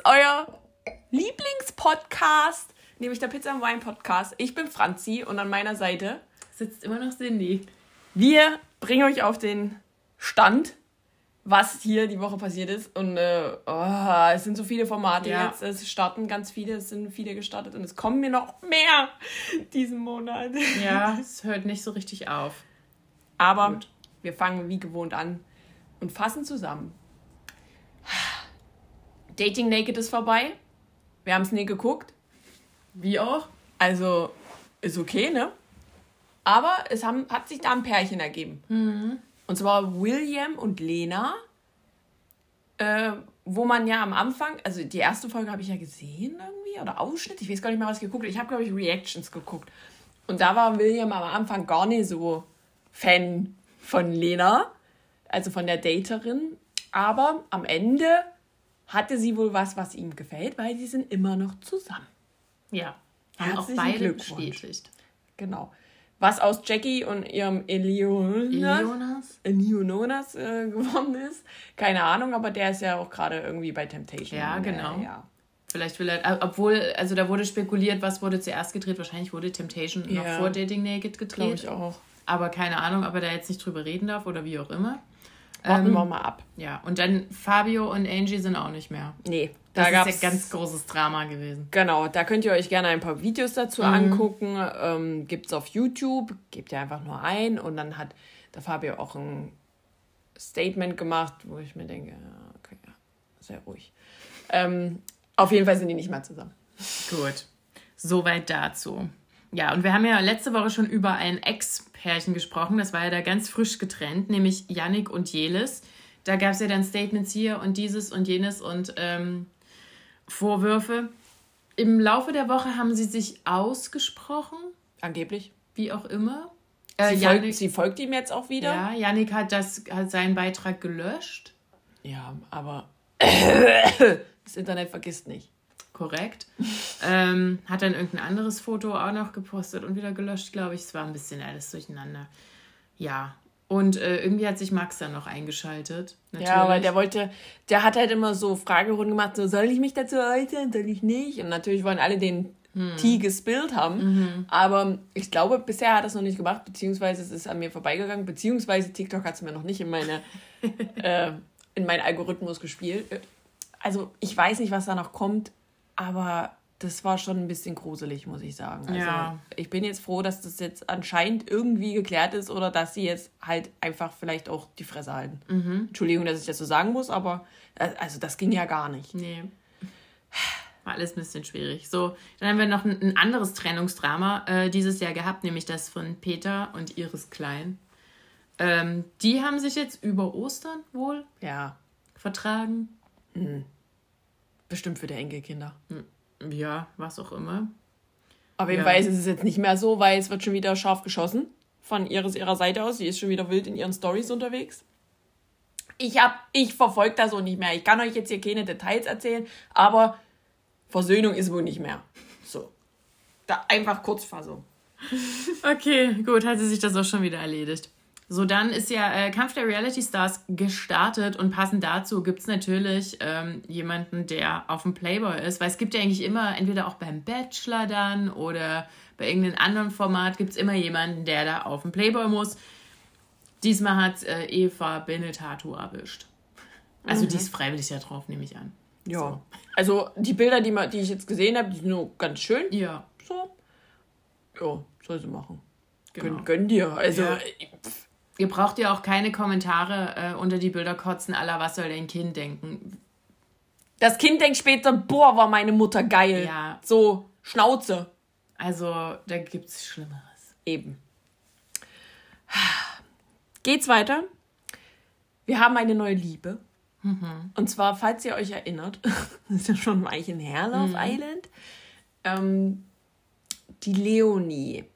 ist euer Lieblingspodcast, nämlich der Pizza and Wine Podcast. Ich bin Franzi und an meiner Seite Sitzt immer noch Cindy. wir bringen euch auf den Stand, was hier die Woche passiert ist. Und äh, oh, es sind so viele Formate Ja. jetzt. Es starten ganz viele, es sind viele gestartet und es kommen mir noch mehr diesen Monat. Ja, es hört nicht so richtig auf. Aber Gut. wir fangen wie gewohnt an und fassen zusammen. Dating Naked ist vorbei. Wir haben es nie geguckt. Wie auch? Also ist okay, ne? Aber es haben, hat sich da ein Pärchen ergeben. Und zwar William und Lena. Äh, wo man ja am Anfang, also die erste Folge habe ich ja gesehen irgendwie, oder Ausschnitt, ich weiß gar nicht mehr, was ich geguckt habe. Ich habe, glaube ich, Reactions geguckt. Und da war William am Anfang gar nicht so Fan von Lena, also von der Daterin. Aber am Ende hatte sie wohl was, was ihm gefällt, weil die sind immer noch zusammen. Ja. Haben auch beide bestätigt. Genau. Was aus Jackie und ihrem Elionas, Jonas? Elionas äh, geworden ist, keine Ahnung, aber der ist ja auch gerade irgendwie bei Temptation. Ja, Äh, genau. ja. Vielleicht will er, äh, obwohl, also da wurde spekuliert, was wurde zuerst gedreht. Wahrscheinlich wurde Temptation noch Ja. vor Dating Naked gedreht. Glaube ich auch. Aber keine Ahnung, ob er da jetzt nicht drüber reden darf oder wie auch immer. Warten Ähm, wir mal ab. Ja, und dann Fabio und Angie sind auch nicht mehr. Nee, Das da ist ja ganz großes Drama gewesen. Genau, da könnt ihr euch gerne ein paar Videos dazu Mhm. angucken. Ähm, gibt's auf YouTube, gebt ihr einfach nur ein und dann hat der Fabio auch ein Statement gemacht, wo ich mir denke, okay, ja, sehr ruhig. Ähm, auf jeden Fall sind die nicht mehr zusammen. Gut, soweit dazu. Ja, und wir haben ja letzte Woche schon über ein Ex-Pärchen gesprochen. Das war ja da ganz frisch getrennt, nämlich Yannick und Jelis. Da gab es ja dann Statements hier und dieses und jenes und ähm, Vorwürfe. Im Laufe der Woche haben sie sich ausgesprochen, Angeblich. wie auch immer. Äh, Sie, Yannick, folgt, sie folgt ihm jetzt auch wieder. ja, Yannick hat, das, hat seinen Beitrag gelöscht. Ja, aber das Internet vergisst nicht. Korrekt. ähm, hat dann irgendein anderes Foto auch noch gepostet und wieder gelöscht, glaube ich. Es war ein bisschen alles durcheinander. Ja. Und äh, irgendwie hat sich Max dann noch eingeschaltet. Natürlich. Ja, weil der wollte, der hat halt immer so Fragerunden gemacht, so soll ich mich dazu äußern, soll ich nicht? Und natürlich wollen alle den Tee gespillt haben. Aber ich glaube, bisher hat er es noch nicht gemacht, beziehungsweise es ist an mir vorbeigegangen, beziehungsweise TikTok hat es mir noch nicht in meine äh, in meinen Algorithmus gespielt. Also ich weiß nicht, was da noch kommt, aber das war schon ein bisschen gruselig, muss ich sagen. Also Ja. ich bin jetzt froh, dass das jetzt anscheinend irgendwie geklärt ist oder dass sie jetzt halt einfach vielleicht auch die Fresse halten. Entschuldigung, dass ich das so sagen muss, aber äh, also das ging ja gar nicht. Nee. War alles ein bisschen schwierig. So, dann haben wir noch ein, ein anderes Trennungsdrama äh, dieses Jahr gehabt, nämlich das von Peter und Iris Klein. Ähm, die haben sich jetzt über Ostern wohl Ja, vertragen. Bestimmt für die Enkelkinder. Ja, was auch immer. Jeden Ja. Ist es jetzt nicht mehr so, weil es wird schon wieder scharf geschossen von ihres, ihrer Seite aus. Sie ist schon wieder wild in ihren Stories unterwegs. Ich hab, ich verfolge das so nicht mehr. Ich kann euch jetzt hier keine Details erzählen, aber Versöhnung ist wohl nicht mehr. So. Da einfach Kurzfassung. Okay, gut, hat sie sich das auch schon wieder erledigt. So, dann ist ja äh, Kampf der Reality Stars gestartet und passend dazu gibt es natürlich ähm, jemanden, der auf dem Playboy ist, weil es gibt ja eigentlich immer, entweder auch beim Bachelor dann oder bei irgendeinem anderen Format gibt es immer jemanden, der da auf dem Playboy muss. Diesmal hat äh, Eva Benetatu erwischt. Also die ist freiwillig da drauf, nehme ich an. Ja. So. Also die Bilder, die, die ich jetzt gesehen habe, die sind nur ganz schön. Ja, So. Ja, soll sie machen. genau. Gönn, gönn dir. Also, Ja. äh, pff, Ihr braucht ja auch keine Kommentare äh, unter die Bilder kotzen, aller was soll dein Kind denken. das Kind denkt später, boah, war meine Mutter geil. Ja. So, Schnauze. Also, da gibt's Schlimmeres. Eben. Geht's weiter? Wir haben eine neue Liebe. Mhm. Und zwar, falls ihr euch erinnert, das ist ja schon ein Weilchen her, Love mhm. Island, ähm, die Leonie.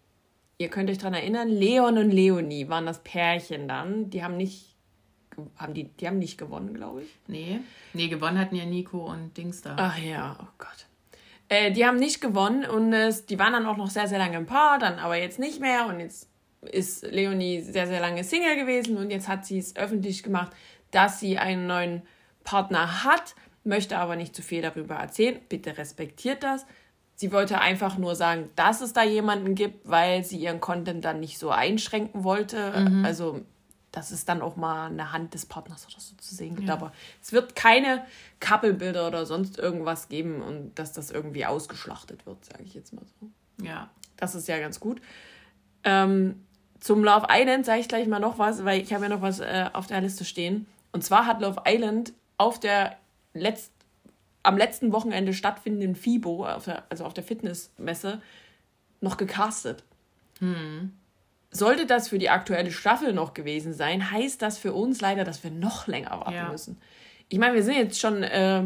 Ihr könnt euch daran erinnern, Leon und Leonie waren das Pärchen dann. Die haben nicht, haben die, die haben nicht gewonnen, glaube ich. Nee, nee, gewonnen hatten ja Nico und Dings da. Ach ja, oh Gott. Äh, die haben nicht gewonnen und äh, die waren dann auch noch sehr, sehr lange im Paar, dann aber jetzt nicht mehr und jetzt ist Leonie sehr, sehr lange Single gewesen und jetzt hat sie es öffentlich gemacht, dass sie einen neuen Partner hat, möchte aber nicht zu viel darüber erzählen. Bitte respektiert das. Sie wollte einfach nur sagen, dass es da jemanden gibt, weil sie ihren Content dann nicht so einschränken wollte. Mhm. Also, dass es dann auch mal eine Hand des Partners oder so zu sehen gibt. Ja. Aber es wird keine Couple-Bilder oder sonst irgendwas geben und dass das irgendwie ausgeschlachtet wird, sage ich jetzt mal so. Ja. Das ist ja ganz gut. Ähm, zum Love Island sage ich gleich mal noch was, weil ich habe ja noch was äh, auf der Liste stehen. Und zwar hat Love Island auf der letzt, am letzten Wochenende stattfindenden FIBO, auf der, also auf der Fitnessmesse, noch gecastet. Hm. Sollte das für die aktuelle Staffel noch gewesen sein, heißt das für uns leider, dass wir noch länger warten ja. müssen. Ich meine, wir sind jetzt schon, äh,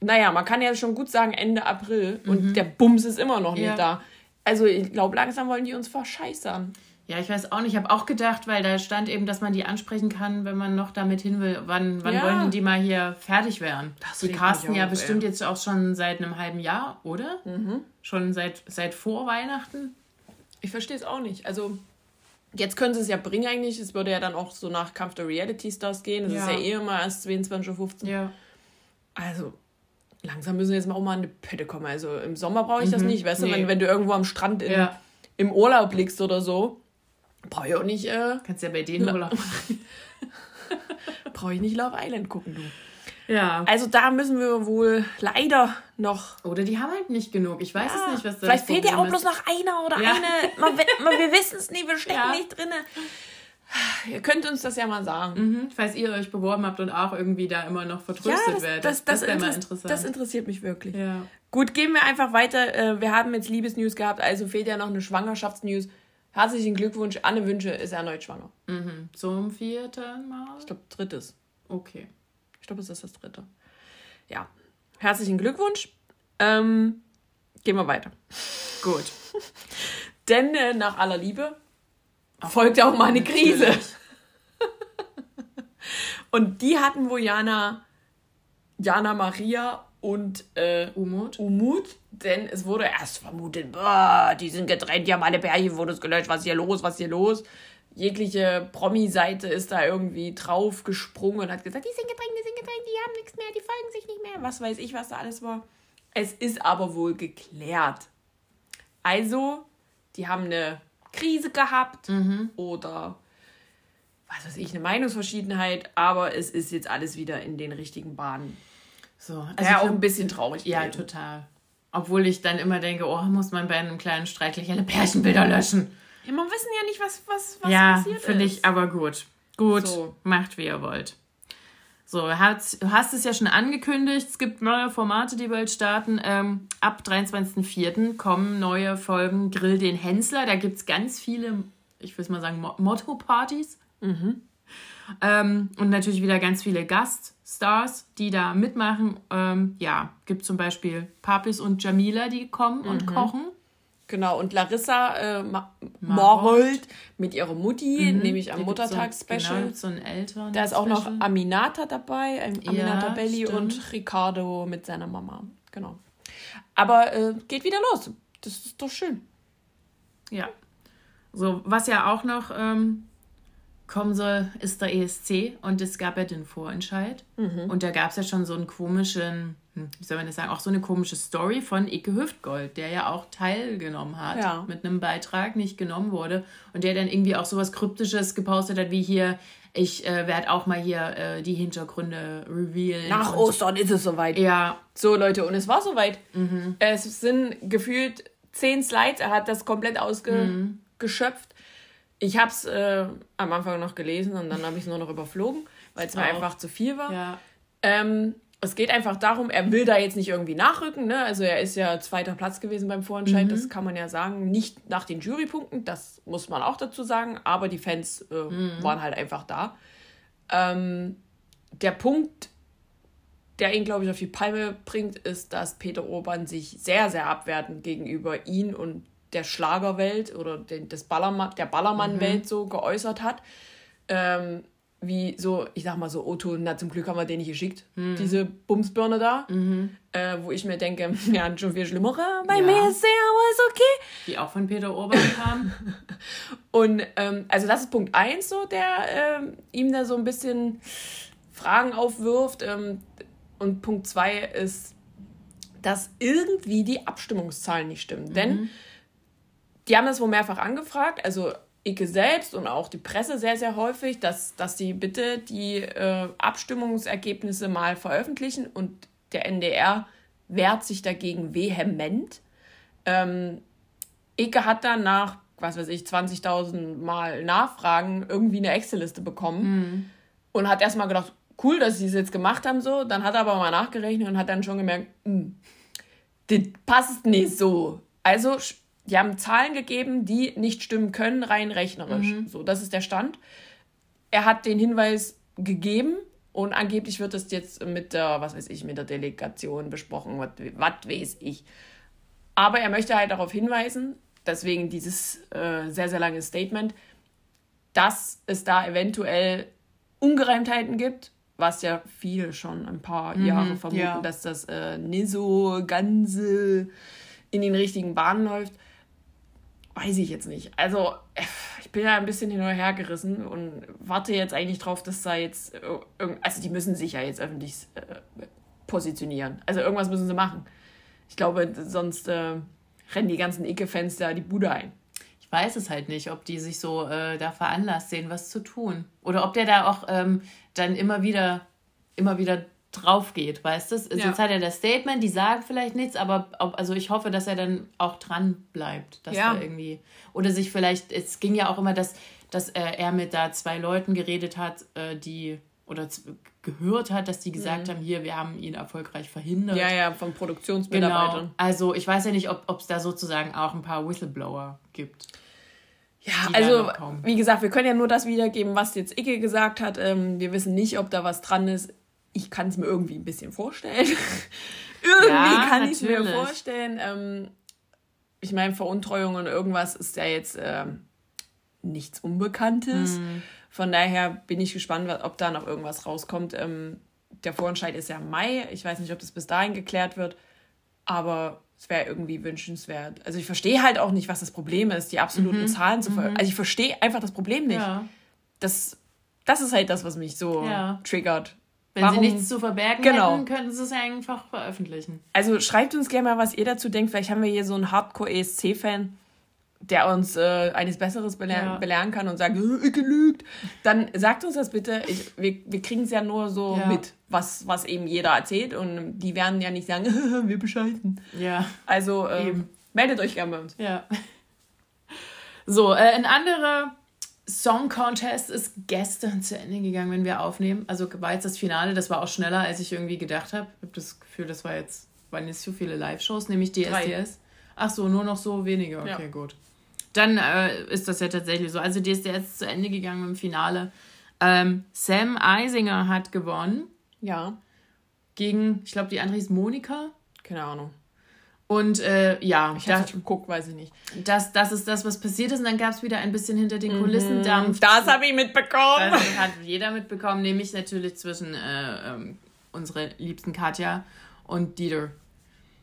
naja, man kann ja schon gut sagen Ende April mhm. und der Bums ist immer noch nicht ja. da. Also ich glaube, langsam wollen die uns verscheißern. Ja, ich weiß auch nicht. Ich habe auch gedacht, weil da stand eben, dass man die ansprechen kann, wenn man noch damit hin will. Wann, wann ja. wollen die mal hier fertig werden? Das die casten ja auf, bestimmt ey. jetzt auch schon seit einem halben Jahr, oder? Mhm. Schon seit, seit vor Weihnachten? Ich verstehe es auch nicht. Also, jetzt können sie es ja bringen eigentlich. Es würde ja dann auch so nach Kampf der Reality Stars gehen. Das ja. ist ja eh immer erst 22.15 Uhr. Ja. Also, langsam müssen wir jetzt mal auch mal an die Pette kommen. Also, im Sommer brauche ich mhm. das nicht. Weißt nee. du, wenn, wenn du irgendwo am Strand in, ja. im Urlaub liegst oder so Brauche ich auch nicht. Äh, Kannst ja bei denen Urlaub machen. Brauche ich nicht Love Island gucken, du. Ja. Also da müssen wir wohl leider noch. Oder die haben halt nicht genug. Ich weiß ja. es nicht, was da Vielleicht fehlt ja auch bloß noch einer oder ja. eine. Man, man, wir wissen es nie, wir stecken ja. nicht drin. Ihr könnt uns das ja mal sagen. Mhm. Falls ihr euch beworben habt und auch irgendwie da immer noch vertröstet ja, das, werdet. Das, das, das wäre mal interessant. Das interessiert mich wirklich. Ja. Gut, gehen wir einfach weiter. Äh, wir haben jetzt Liebesnews gehabt, also fehlt ja noch eine Schwangerschaftsnews. Herzlichen Glückwunsch, Anne Wünsche ist erneut schwanger. Mhm. Zum vierten Mal? Ich glaube, drittes. Okay. Ich glaube, es ist das dritte. Ja. Herzlichen Glückwunsch. Ähm, gehen wir weiter. Gut. Denn äh, nach aller Liebe folgt ja auch mal eine Krise. Und die hatten wo Jana, Jana Maria und äh, Umut. Umut, denn es wurde erst vermutet, boah, die sind getrennt, die haben alle Pärchen, wurde es gelöscht, was ist hier los, was ist hier los? Jegliche Promi-Seite ist da irgendwie drauf gesprungen und hat gesagt, die sind getrennt, die sind getrennt, die haben nichts mehr, die folgen sich nicht mehr, was weiß ich, was da alles war. Es ist aber wohl geklärt. Also, die haben eine Krise gehabt mhm. oder was weiß ich, eine Meinungsverschiedenheit, aber es ist jetzt alles wieder in den richtigen Bahnen. So, also ja, auch ein bisschen traurig. Ja, gewesen. total. Obwohl ich dann immer denke, oh, muss man bei einem kleinen Streit gleich alle Pärchenbilder löschen. Ja, man wissen ja nicht, was, was, was ja, passiert ist. Ja, finde ich aber gut. Gut, so. macht wie ihr wollt. So, du hast es ja schon angekündigt, es gibt neue Formate, die bald starten. Ähm, ab 23.04. kommen neue Folgen Grill den Hensler. Da gibt es ganz viele, ich will es mal sagen, Motto-Partys. Mhm. Ähm, und natürlich wieder ganz viele Gaststars, die da mitmachen. Ähm, ja, gibt zum Beispiel Papis und Jamila, die kommen und mhm. kochen. Genau, und Larissa äh, Marold mit ihrer Mutti, mhm. nämlich am Muttertagsspecial. Genau, so Eltern. Da ist auch noch Aminata dabei, Aminata ja, Belli stimmt. und Ricardo mit seiner Mama. Genau. Aber äh, geht wieder los. Das ist doch schön. Ja. So, was ja auch noch ähm, kommen soll, ist der ESC und es gab ja den Vorentscheid. Mhm. Und da gab es ja schon so einen komischen, hm, wie soll man das sagen, auch so eine komische Story von Ike Hüftgold, der ja auch teilgenommen hat ja. mit einem Beitrag, nicht genommen wurde und der dann irgendwie auch sowas Kryptisches gepostet hat, wie hier, ich äh, werde auch mal hier äh, die Hintergründe revealen. Nach Ostern ist es soweit. Ja. So, Leute, und es war soweit. Mhm. Es sind gefühlt zehn Slides, er hat das komplett ausgeschöpft. Mhm. Ich habe es äh, am Anfang noch gelesen und dann habe ich es nur noch überflogen, weil es mir einfach zu viel war. Ja. Ähm, es geht einfach darum, er will da jetzt nicht irgendwie nachrücken. Ne? Also er ist ja zweiter Platz gewesen beim Vorentscheid, mhm. das kann man ja sagen. Nicht nach den Jurypunkten, das muss man auch dazu sagen, aber die Fans äh, mhm. waren halt einfach da. Ähm, der Punkt der ihn, glaube ich, auf die Palme bringt, ist, dass Peter Urban sich sehr, sehr abwertend gegenüber ihn und der Schlagerwelt oder den, des Ballermann, der Ballermann-Welt mhm. so geäußert hat. Ähm, wie so, ich sag mal so, Otto, na zum Glück haben wir den nicht geschickt, mhm. diese Bumsbirne da, mhm. äh, wo ich mir denke, wir hatten schon viel Schlimmere, bei ja. mir ist aber ist okay. Die auch von Peter Urban kam. Und ähm, also das ist Punkt 1 so, der ähm, ihm da so ein bisschen Fragen aufwirft. Ähm, und Punkt 2 ist, dass irgendwie die Abstimmungszahlen nicht stimmen. Mhm. Denn die haben das wohl mehrfach angefragt, also Icke selbst und auch die Presse sehr, sehr häufig, dass, dass sie bitte die äh, Abstimmungsergebnisse mal veröffentlichen und der NDR wehrt sich dagegen vehement. Ähm, Icke hat dann nach, was weiß ich, 20.000 Mal Nachfragen irgendwie eine Excel-Liste bekommen mhm. und hat erstmal gedacht, cool, dass sie es jetzt gemacht haben so. Dann hat er aber mal nachgerechnet und hat dann schon gemerkt, hm, das passt nicht so. Also die haben Zahlen gegeben, die nicht stimmen können, rein rechnerisch. Mhm. So, das ist der Stand. Er hat den Hinweis gegeben und angeblich wird das jetzt mit der, was weiß ich, mit der Delegation besprochen, was weiß ich. Aber er möchte halt darauf hinweisen, deswegen dieses äh, sehr, sehr lange Statement, dass es da eventuell Ungereimtheiten gibt, was ja viele schon ein paar mhm, Jahre vermuten, ja. dass das äh, nicht so ganz in den richtigen Bahnen läuft. Weiß ich jetzt nicht. Also, ich bin ja ein bisschen hin und her gerissen und warte jetzt eigentlich drauf, dass da jetzt. Also, die müssen sich ja jetzt öffentlich äh, positionieren. Also, irgendwas müssen sie machen. Ich glaube, sonst äh, rennen die ganzen Icke-Fans da die Bude ein. Ich weiß es halt nicht, ob die sich so äh, da veranlasst sehen, was zu tun. Oder ob der da auch ähm, dann immer wieder, immer wieder drauf geht, weißt du? Ja. Jetzt hat er das Statement, die sagen vielleicht nichts, aber ob, also ich hoffe, dass er dann auch dran bleibt, dass ja. er irgendwie oder sich vielleicht es ging ja auch immer, dass dass äh, er mit da zwei Leuten geredet hat, äh, die oder gehört hat, dass die gesagt mhm. haben, hier, wir haben ihn erfolgreich verhindert. Ja, ja, von Produktionsmitarbeitern. Genau. Also ich weiß ja nicht, ob es da sozusagen auch ein paar Whistleblower gibt. Ja, also wie gesagt, wir können ja nur das wiedergeben, was jetzt Icke gesagt hat. Ähm, wir wissen nicht, ob da was dran ist ich kann es mir irgendwie ein bisschen vorstellen. irgendwie ja, kann ich es mir vorstellen. Ähm, ich meine, Veruntreuung und irgendwas ist ja jetzt ähm, nichts Unbekanntes. Mhm. Von daher bin ich gespannt, ob da noch irgendwas rauskommt. Ähm, der Vorentscheid ist ja im Mai. Ich weiß nicht, ob das bis dahin geklärt wird, aber es wäre irgendwie wünschenswert. Also ich verstehe halt auch nicht, was das Problem ist, die absoluten mhm. Zahlen zu ver mhm. Also ich verstehe einfach das Problem nicht. Ja. Das, das ist halt das, was mich so ja. triggert. Wenn Warum? sie nichts zu verbergen genau. hätten, könnten sie es einfach veröffentlichen. Also schreibt uns gerne mal, was ihr dazu denkt. Vielleicht haben wir hier so einen Hardcore-ESC-Fan, der uns äh, eines Besseres belehren, ja. belehren kann und sagt, äh, ich gelügt. Dann sagt uns das bitte. Ich, wir wir kriegen es ja nur so ja. mit, was, was eben jeder erzählt. Und die werden ja nicht sagen, wir bescheiden. Ja. Also ähm, meldet euch gerne bei uns. Ja. So, äh, ein anderer Song Contest ist gestern zu Ende gegangen, wenn wir aufnehmen. Also war jetzt das Finale, das war auch schneller, als ich irgendwie gedacht habe. Ich habe das Gefühl, das war jetzt, waren nicht so viele Live-Shows, nämlich DSDS. Ach so, nur noch so wenige. Okay, ja. gut. Dann äh, ist das ja tatsächlich so. Also DSDS ist zu Ende gegangen im Finale. Ähm, Sam Eisinger hat gewonnen. Ja. Gegen, ich glaube, die andere ist Monika. Keine Ahnung. Und äh, ja, ich habe geguckt, weiß ich nicht. Das, das ist das, was passiert ist. Und dann gab es wieder ein bisschen hinter den Kulissen mhm. Dampf. Das habe ich mitbekommen. Das hat jeder mitbekommen, nämlich natürlich zwischen äh, ähm, unserer liebsten Katja und Dieter.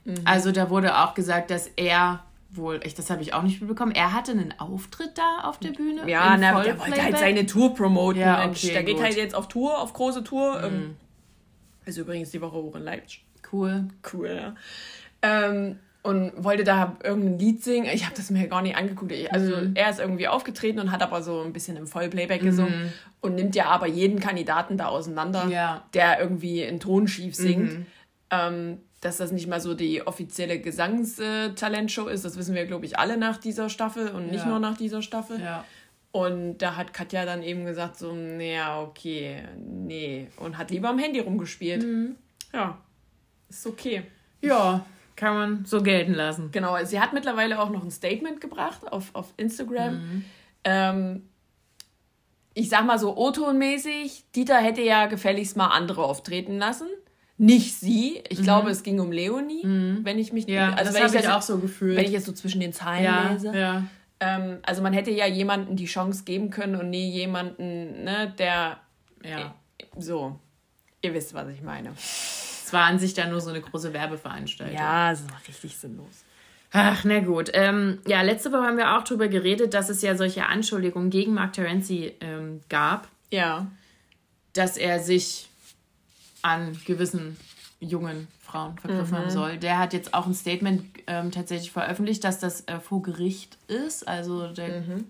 Mhm. Also da wurde auch gesagt, dass er wohl, ich, das habe ich auch nicht mitbekommen, er hatte einen Auftritt da auf der Bühne. Ja, na, der wollte halt seine Tour promoten. Ja, okay, der geht halt jetzt auf Tour, auf große Tour. Mhm. Ähm, ist übrigens die Woche hoch in Leipzig. Cool. Cool, ja. Ähm, und wollte da irgendein Lied singen. Ich habe das mir gar nicht angeguckt. Also mhm. er ist irgendwie aufgetreten und hat aber so ein bisschen im Vollplayback gesungen mhm. und nimmt ja aber jeden Kandidaten da auseinander, ja. der irgendwie in Ton schief singt. Mhm. Ähm, dass das nicht mal so die offizielle Gesangstalentshow ist, das wissen wir, glaube ich, alle nach dieser Staffel und nicht ja. nur nach dieser Staffel. Ja. Und da hat Katja dann eben gesagt, so, naja, okay, nee. Und hat lieber am Handy rumgespielt. Mhm. Ja, ist okay. Ja, kann man so gelten lassen. Genau, sie hat mittlerweile auch noch ein Statement gebracht auf, auf Instagram. Mhm. Ähm, ich sag mal so O-Ton-mäßig, Dieter hätte ja gefälligst mal andere auftreten lassen. nicht sie. Ich mhm. glaube, es ging um Leonie, mhm. wenn ich mich. Ja, also das habe ich, auch so gefühlt. Wenn ich jetzt so zwischen den Zeilen ja, lese. Ja. Ähm, also man hätte ja jemanden die Chance geben können und nie jemanden, ne, der. Ja. So. Ihr wisst, was ich meine. Es war an sich dann nur so eine große Werbeveranstaltung. Ja, es war richtig sinnlos. Ach, na gut. Ähm, ja, letzte Woche haben wir auch darüber geredet, dass es ja solche Anschuldigungen gegen Mark Terenzi ähm, gab. Ja. Dass er sich an gewissen jungen Frauen vergriffen mhm. haben soll. Der hat jetzt auch ein Statement ähm, tatsächlich veröffentlicht, dass das äh, vor Gericht ist. Also der mhm.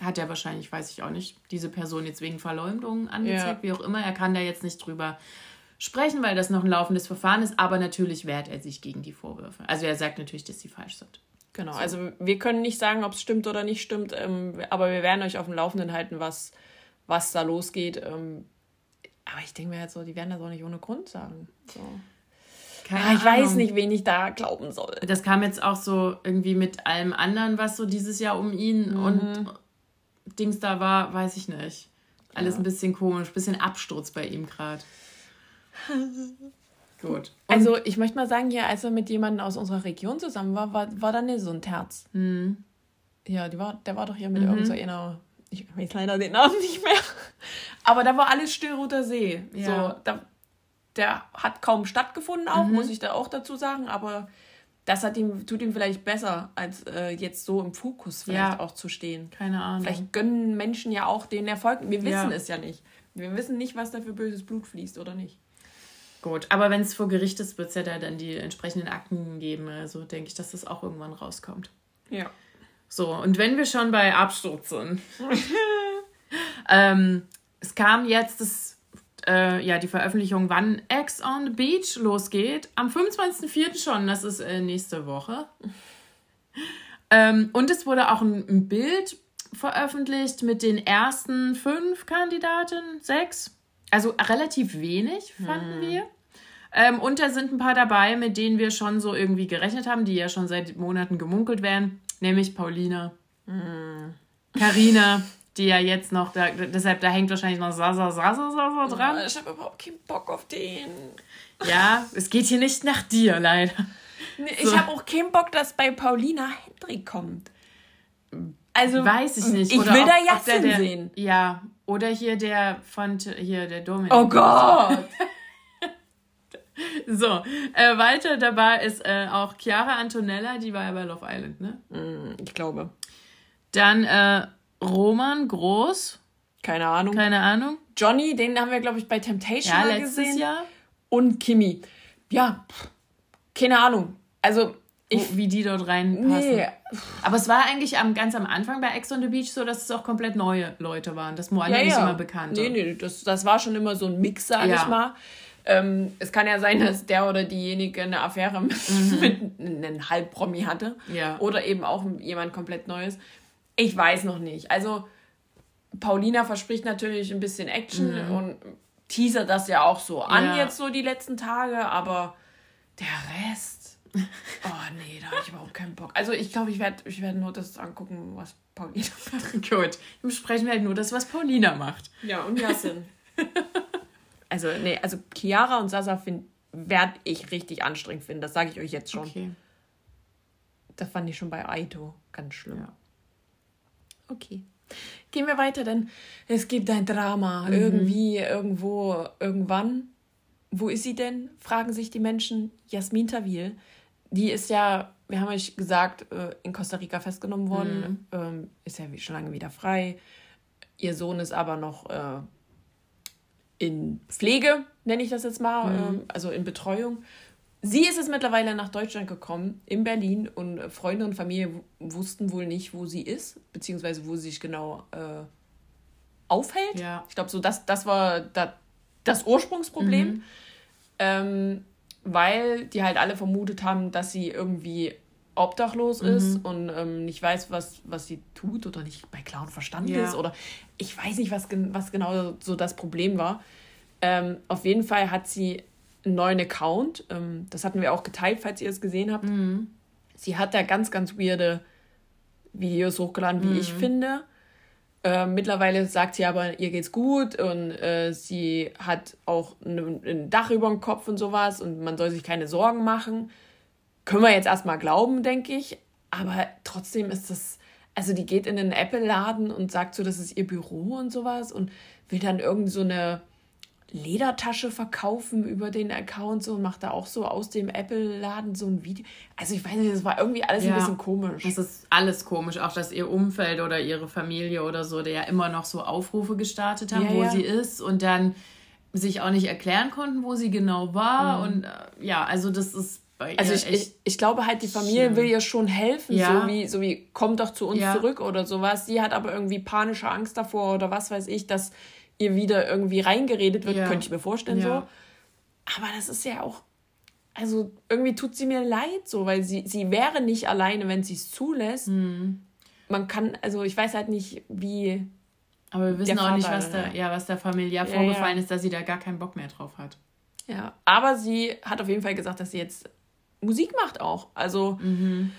hat ja wahrscheinlich, weiß ich auch nicht, diese Person jetzt wegen Verleumdung angezeigt, ja. wie auch immer. Er kann da jetzt nicht drüber sprechen, weil das noch ein laufendes Verfahren ist, aber natürlich wehrt er sich gegen die Vorwürfe. Also er sagt natürlich, dass sie falsch sind. Genau, so. also wir können nicht sagen, ob es stimmt oder nicht stimmt, ähm, aber wir werden euch auf dem Laufenden halten, was, was da losgeht. Ähm, aber ich denke mir jetzt so, die werden das auch nicht ohne Grund sagen. So. Keine ah, ich weiß nicht, wen ich da glauben soll. Das kam jetzt auch so irgendwie mit allem anderen, was so dieses Jahr um ihn mhm. und Dings da war, weiß ich nicht. Alles ja. ein bisschen komisch, ein bisschen Absturz bei ihm gerade. Gut. Und also ich möchte mal sagen, hier, als er mit jemandem aus unserer Region zusammen war, war, war da nicht so ein Terz. Mhm. Ja, die war, der war doch hier mit mhm. irgendeiner, so ich weiß leider den Namen nicht mehr. Aber da war alles Stillroter See. Ja. So, da, der hat kaum stattgefunden auch, mhm. muss ich da auch dazu sagen, aber das hat ihm, tut ihm vielleicht besser, als äh, jetzt so im Fokus vielleicht ja. auch zu stehen. Keine Ahnung. Vielleicht gönnen Menschen ja auch den Erfolg. Wir wissen ja. es ja nicht. Wir wissen nicht, was da für böses Blut fließt oder nicht. Gut, aber wenn es vor Gericht ist, wird es ja da dann die entsprechenden Akten geben. Also denke ich, dass das auch irgendwann rauskommt. Ja. So, und wenn wir schon bei Absturz sind. ähm, es kam jetzt das, äh, ja, die Veröffentlichung, wann X on the Beach losgeht. Am 25.04. schon, das ist äh, nächste Woche. ähm, und es wurde auch ein, ein, Bild veröffentlicht mit den ersten fünf Kandidaten, sechs. Also relativ wenig, fanden hm. wir. Ähm, und da sind ein paar dabei, mit denen wir schon so irgendwie gerechnet haben, die ja schon seit Monaten gemunkelt werden nämlich Paulina. Karina, mm. die ja jetzt noch, da, deshalb, da hängt wahrscheinlich noch Sasa, Sasa, Sasa dran. ich habe überhaupt keinen Bock auf den. Ja, es geht hier nicht nach dir, leider. Nee, so. Ich habe auch keinen Bock, dass bei Paulina Hendrik kommt. Also, weiß ich nicht. Ich oder will ob, da Jassen sehen. Ja, oder hier der von, hier der Dominik. Oh Gott! So, äh, weiter dabei ist äh, auch Chiara Antonella, die war ja bei Love Island, ne? Mm, ich glaube. Dann äh, Roman Groß. Keine Ahnung. Keine Ahnung. Johnny, den haben wir, glaube ich, bei Temptation ja, letztes gesehen. Jahr. Und Kimi. Ja, keine Ahnung. Also, ich, wie die dort reinpassen. Nee. Aber es war eigentlich am, ganz am Anfang bei Ex on the Beach so, dass es auch komplett neue Leute waren. Das waren ja, ja nicht immer bekannt. Nee, nee, das, das war schon immer so ein Mix, sag ja. ich mal. Ähm, es kann ja sein, dass der oder diejenige eine Affäre mit, mhm. mit einem Halbpromi hatte. Ja. Oder eben auch jemand komplett Neues. Ich weiß noch nicht. Also, Paulina verspricht natürlich ein bisschen Action mhm. und teasert das ja auch so an ja. jetzt so die letzten Tage, aber der Rest. Oh nee, da habe ich überhaupt keinen Bock. Also ich glaube, ich werde ich werd nur das angucken, was Paulina macht. Gut, dann besprechen wir halt nur das, was Paulina macht. Ja, und Jasin. Also, nee, also Chiara und Sasa werde ich richtig anstrengend finden. Das sage ich euch jetzt schon. Okay. Das fand ich schon bei Aito ganz schlimm. Ja. Okay. Gehen wir weiter, denn es gibt ein Drama. Mhm. Irgendwie, irgendwo, irgendwann. Wo ist sie denn? Fragen sich die Menschen. Jasmin Tawil. Die ist ja, wir haben euch gesagt, äh, in Costa Rica festgenommen worden. Mhm. Ähm, ist ja schon lange wieder frei. Ihr Sohn ist aber noch äh, in Pflege, nenne ich das jetzt mal, mhm. ähm, also in Betreuung. Sie ist es mittlerweile nach Deutschland gekommen, in Berlin, und Freunde und Familie wussten wohl nicht, wo sie ist, beziehungsweise wo sie sich genau äh, aufhält. Ja. Ich glaube, so das, das war da, das Ursprungsproblem, mhm. ähm, weil die halt alle vermutet haben, dass sie irgendwie obdachlos mhm. ist und ähm, nicht weiß, was, was sie tut oder nicht bei klaren Verstand ja. ist oder ich weiß nicht, was, was genau so das Problem war. Ähm, auf jeden Fall hat sie einen neuen Account. Ähm, das hatten wir auch geteilt, falls ihr es gesehen habt. Mhm. Sie hat da ganz, ganz weirde Videos hochgeladen, wie mhm. ich finde. Äh, mittlerweile sagt sie aber, ihr geht's gut und äh, sie hat auch ein, ein Dach über dem Kopf und sowas und man soll sich keine Sorgen machen. Können wir jetzt erstmal glauben, denke ich. Aber trotzdem ist das, also die geht in den Apple-Laden und sagt so, das ist ihr Büro und sowas und will dann irgend so eine Ledertasche verkaufen über den Account so und macht da auch so aus dem Apple-Laden so ein Video. Also ich weiß nicht, das war irgendwie alles ja, ein bisschen komisch. Das ist alles komisch, auch dass ihr Umfeld oder ihre Familie oder so, der ja immer noch so Aufrufe gestartet haben, ja, wo ja. sie ist und dann sich auch nicht erklären konnten, wo sie genau war. Mhm. Und äh, ja, also das ist bei also ich, ich, ich, glaube halt, die Familie schlimm. will ihr schon helfen, ja. so, wie, so wie kommt doch zu uns zurück oder sowas. Sie hat aber irgendwie panische Angst davor oder was weiß ich, dass ihr wieder irgendwie reingeredet wird, ja. könnte ich mir vorstellen ja. so. Aber das ist ja auch, also irgendwie tut sie mir leid so, weil sie, sie wäre nicht alleine, wenn sie es zulässt. Mhm. Man kann, also ich weiß halt nicht, wie. Aber wir wissen auch nicht, was da, ja, was da familiär ja, vorgefallen ist, dass sie da gar keinen Bock mehr drauf hat. Ja, aber sie hat auf jeden Fall gesagt, dass sie jetzt Musik macht auch. Also mhm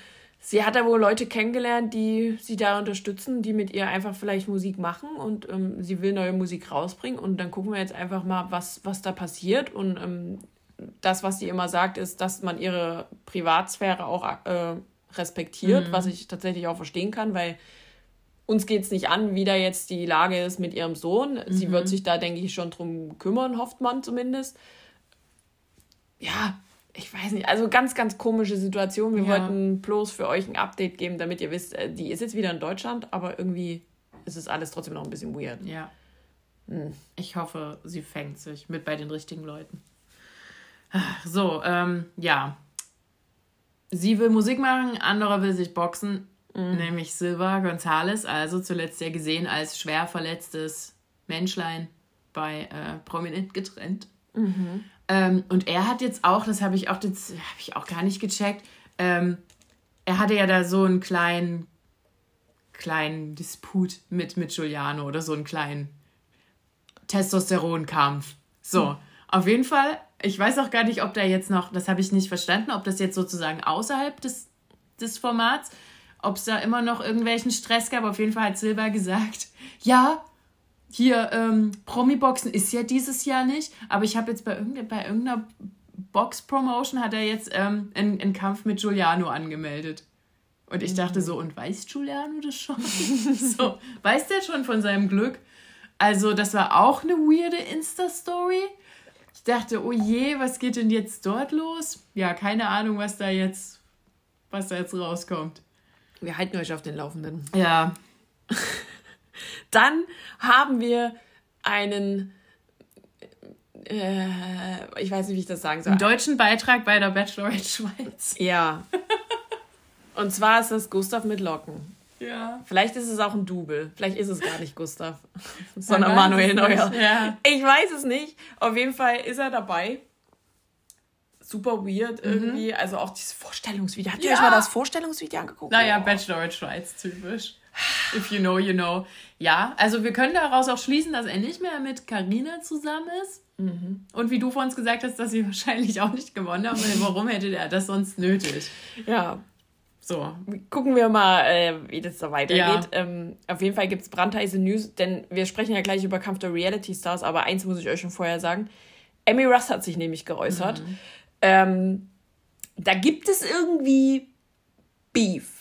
sie hat da wohl Leute kennengelernt, die sie da unterstützen, die mit ihr einfach vielleicht Musik machen und ähm, sie will neue Musik rausbringen und dann gucken wir jetzt einfach mal, was, was da passiert und ähm, das, was sie immer sagt, ist, dass man ihre Privatsphäre auch äh, respektiert, mhm. was ich tatsächlich auch verstehen kann, weil uns geht es nicht an, wie da jetzt die Lage ist mit ihrem Sohn. Mhm. Sie wird sich da, denke ich, schon drum kümmern, hofft man zumindest. Ja, ich weiß nicht, also ganz, ganz komische Situation. Wir ja. wollten bloß für euch ein Update geben, damit ihr wisst, äh, die ist jetzt wieder in Deutschland, aber irgendwie ist es alles trotzdem noch ein bisschen weird. Ja. Hm. Ich hoffe, sie fängt sich mit bei den richtigen Leuten. So, ähm, ja. Sie will Musik machen, anderer will sich boxen, mhm. nämlich Silva Gonzales, also zuletzt ja gesehen als schwer verletztes Menschlein bei äh, Prominent getrennt. Mhm. Ähm, und er hat jetzt auch, das habe ich auch, das habe ich auch gar nicht gecheckt, ähm, er hatte ja da so einen kleinen, kleinen Disput mit, mit Giuliano oder so einen kleinen Testosteronkampf. So, hm. auf jeden Fall, ich weiß auch gar nicht, ob da jetzt noch, das habe ich nicht verstanden, ob das jetzt sozusagen außerhalb des, des Formats, ob es da immer noch irgendwelchen Stress gab. Auf jeden Fall hat Silber gesagt, ja, hier, ähm, Promi-Boxen ist ja dieses Jahr nicht, aber ich habe jetzt bei, irgende, bei irgendeiner Box-Promotion hat er jetzt ähm, einen, einen Kampf mit Giuliano angemeldet. Und ich dachte so, und weiß Giuliano das schon? so, weiß der schon von seinem Glück? Also, das war auch eine weirde Insta-Story. Ich dachte, oh je, was geht denn jetzt dort los? Ja, keine Ahnung, was da jetzt, was da jetzt rauskommt. Wir halten euch auf den Laufenden. Ja. Dann haben wir einen, äh, ich weiß nicht, wie ich das sagen soll. Einen deutschen Beitrag bei der Bachelorette Schweiz. Ja. Und zwar ist es Gustav mit Locken. Ja. Vielleicht ist es auch ein Double. Vielleicht ist es gar nicht Gustav, sondern Manuel Neuer. Ja. Ich weiß es nicht. Auf jeden Fall ist er dabei. Super weird mhm. irgendwie. Also auch dieses Vorstellungsvideo. Habt ihr ja. euch mal das Vorstellungsvideo angeguckt? Naja, oh. Bachelorette Schweiz, typisch. If you know, you know. Ja, also wir können daraus auch schließen, dass er nicht mehr mit Karina zusammen ist. Mhm. Und wie du vor uns gesagt hast, dass sie wahrscheinlich auch nicht gewonnen haben. Warum hätte der das sonst nötig? Ja. So. Gucken wir mal, äh, wie das da weitergeht. Ja. Ähm, auf jeden Fall gibt es brandheiße News, denn wir sprechen ja gleich über Kampf der Reality Stars, aber eins muss ich euch schon vorher sagen. Emmy Russ hat sich nämlich geäußert. Mhm. Ähm, da gibt es irgendwie Beef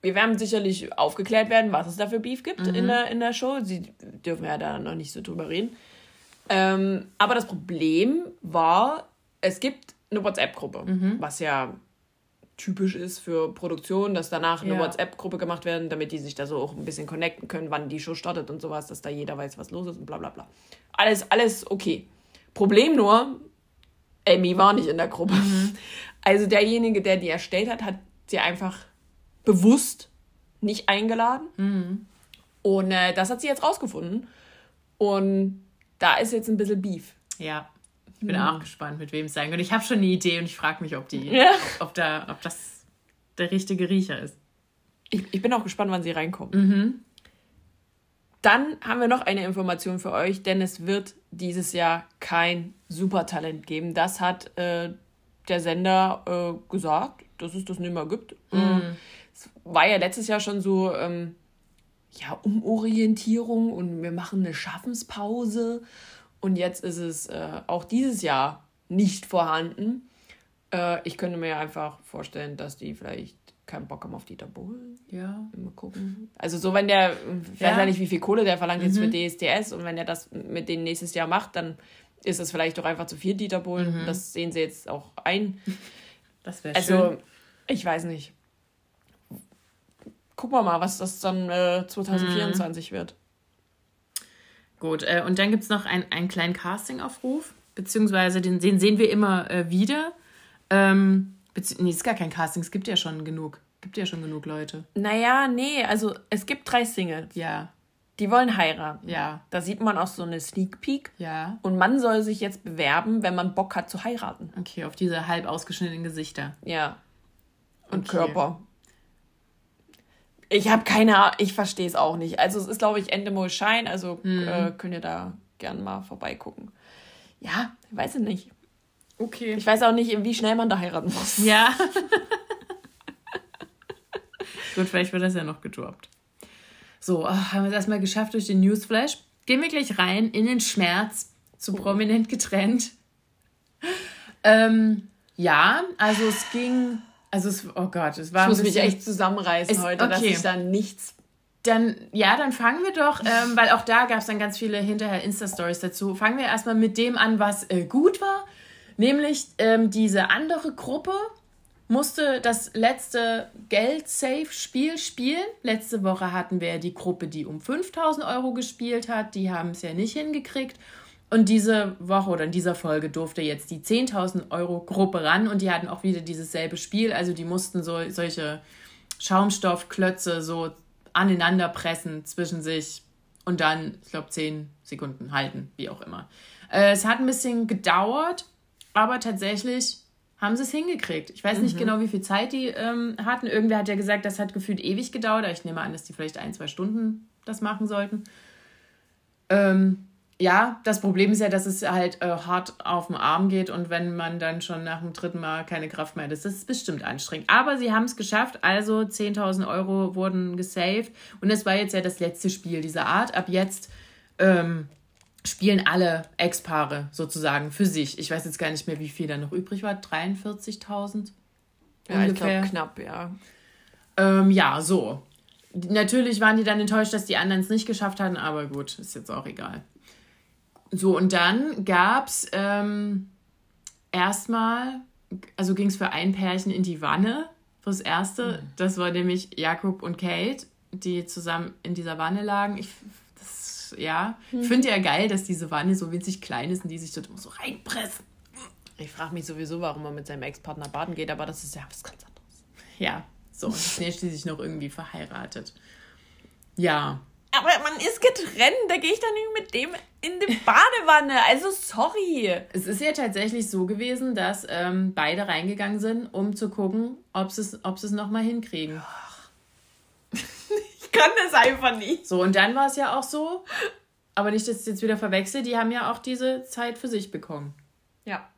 wir werden sicherlich aufgeklärt werden, was es da für Beef gibt mhm. in, der, in der Show. Sie dürfen ja da noch nicht so drüber reden. Ähm, aber das Problem war, es gibt eine WhatsApp-Gruppe, mhm. was ja typisch ist für Produktion, dass danach eine ja. WhatsApp-Gruppe gemacht werden, damit die sich da so auch ein bisschen connecten können, wann die Show startet und sowas, dass da jeder weiß, was los ist und bla bla bla. Alles, alles okay. Problem nur, Amy war nicht in der Gruppe. Mhm. Also derjenige, der die erstellt hat, hat sie einfach bewusst nicht eingeladen. Mhm. Und äh, das hat sie jetzt rausgefunden. Und da ist jetzt ein bisschen Beef. Ja. Ich bin mhm. auch gespannt, mit wem es sein wird. Ich habe schon eine Idee und ich frage mich, ob die, ja. ob da, ob das der richtige Riecher ist. Ich, ich bin auch gespannt, wann sie reinkommt. Mhm. Dann haben wir noch eine Information für euch, denn es wird dieses Jahr kein Supertalent geben. Das hat äh, der Sender äh, gesagt, dass es das nicht mehr gibt. Mhm. Äh, war ja letztes Jahr schon so, ähm, ja, Umorientierung und wir machen eine Schaffenspause. Und jetzt ist es äh, auch dieses Jahr nicht vorhanden. Äh, ich könnte mir einfach vorstellen, dass die vielleicht keinen Bock haben auf Dieter Bohlen. Ja. Mal gucken. Also so, wenn der, ich weiß ja nicht, wie viel Kohle der verlangt jetzt mhm. für DSDS und wenn er das mit denen nächstes Jahr macht, dann ist es vielleicht doch einfach zu viel Dieter Bohlen. Mhm. Das sehen sie jetzt auch ein. Das wäre also, schön. Also, ich weiß nicht. Gucken wir mal, was das dann äh, 2024 mhm. wird. Gut, äh, und dann gibt es noch ein, einen kleinen Casting-Aufruf, beziehungsweise den, den sehen wir immer äh, wieder. Ähm, nee, ist gar kein Casting, es gibt ja schon genug. Gibt ja schon genug Leute. Naja, nee, also es gibt drei Singles. Ja. Die wollen heiraten. Ja. Da sieht man auch so eine Sneak Peek. Ja. Und man soll sich jetzt bewerben, wenn man Bock hat zu heiraten. Okay, auf diese halb ausgeschnittenen Gesichter. Ja. Und okay. Körper. Ich habe keine Ahnung, ich verstehe es auch nicht. Also es ist, glaube ich, Endemol Shine, also mhm. äh, könnt ihr da gern mal vorbeigucken. Ja, ich weiß es nicht. Okay. Ich weiß auch nicht, wie schnell man da heiraten muss. Ja. Gut, vielleicht wird das ja noch gedroppt. So, ach, haben wir es erstmal geschafft durch den Newsflash. Gehen wir gleich rein in den Schmerz, zu oh. prominent getrennt. Ähm, ja, also es ging, also es, oh Gott, es war. Ich muss bisschen, mich echt zusammenreißen es, heute, okay. dass ich da nichts. Dann, ja, dann fangen wir doch, ähm, weil auch da gab es dann ganz viele hinterher Insta-Stories dazu. Fangen wir erstmal mit dem an, was äh, gut war. Nämlich ähm, diese andere Gruppe musste das letzte Geld-Safe-Spiel spielen. Letzte Woche hatten wir die Gruppe, die um 5000 Euro gespielt hat. Die haben es ja nicht hingekriegt. Und diese Woche oder in dieser Folge durfte jetzt die 10.000 Euro Gruppe ran und die hatten auch wieder dieses selbe Spiel. Also die mussten so solche Schaumstoffklötze so aneinander pressen zwischen sich und dann, ich glaube, 10 Sekunden halten, wie auch immer. Äh, es hat ein bisschen gedauert, aber tatsächlich haben sie es hingekriegt. Ich weiß nicht mhm. genau, wie viel Zeit die ähm, hatten. Irgendwer hat ja gesagt, das hat gefühlt ewig gedauert. Ich nehme an, dass die vielleicht ein, zwei Stunden das machen sollten. Ähm, ja, das Problem ist ja, dass es halt äh, hart auf den Arm geht und wenn man dann schon nach dem dritten Mal keine Kraft mehr hat, ist das bestimmt anstrengend. Aber sie haben es geschafft, also 10.000 Euro wurden gesaved und es war jetzt ja das letzte Spiel dieser Art. Ab jetzt ähm, spielen alle Ex-Paare sozusagen für sich. Ich weiß jetzt gar nicht mehr, wie viel da noch übrig war. 43.000? Ja, ungefähr. ich glaube knapp, ja. Ähm, ja, so. Natürlich waren die dann enttäuscht, dass die anderen es nicht geschafft hatten, aber gut, ist jetzt auch egal. So, und dann gab es ähm, erstmal, also ging es für ein Pärchen in die Wanne, fürs erste. Mhm. Das war nämlich Jakob und Kate, die zusammen in dieser Wanne lagen. Ich ja. Hm. Ich finde ja geil, dass diese Wanne so winzig klein ist und die sich dort immer so reinpressen. Ich frage mich sowieso, warum man mit seinem Ex-Partner baden geht, aber das ist ja was ganz anderes. Ja, so. Und sind schließlich noch irgendwie verheiratet. Ja. Aber man ist getrennt, da gehe ich doch nicht mit dem in die Badewanne. Also sorry. Es ist ja tatsächlich so gewesen, dass ähm, beide reingegangen sind, um zu gucken, ob sie es nochmal hinkriegen. Ach. kann das einfach nicht. So, und dann war es ja auch so, aber nicht, dass ich es jetzt wieder verwechsel, die haben ja auch diese Zeit für sich bekommen. Ja.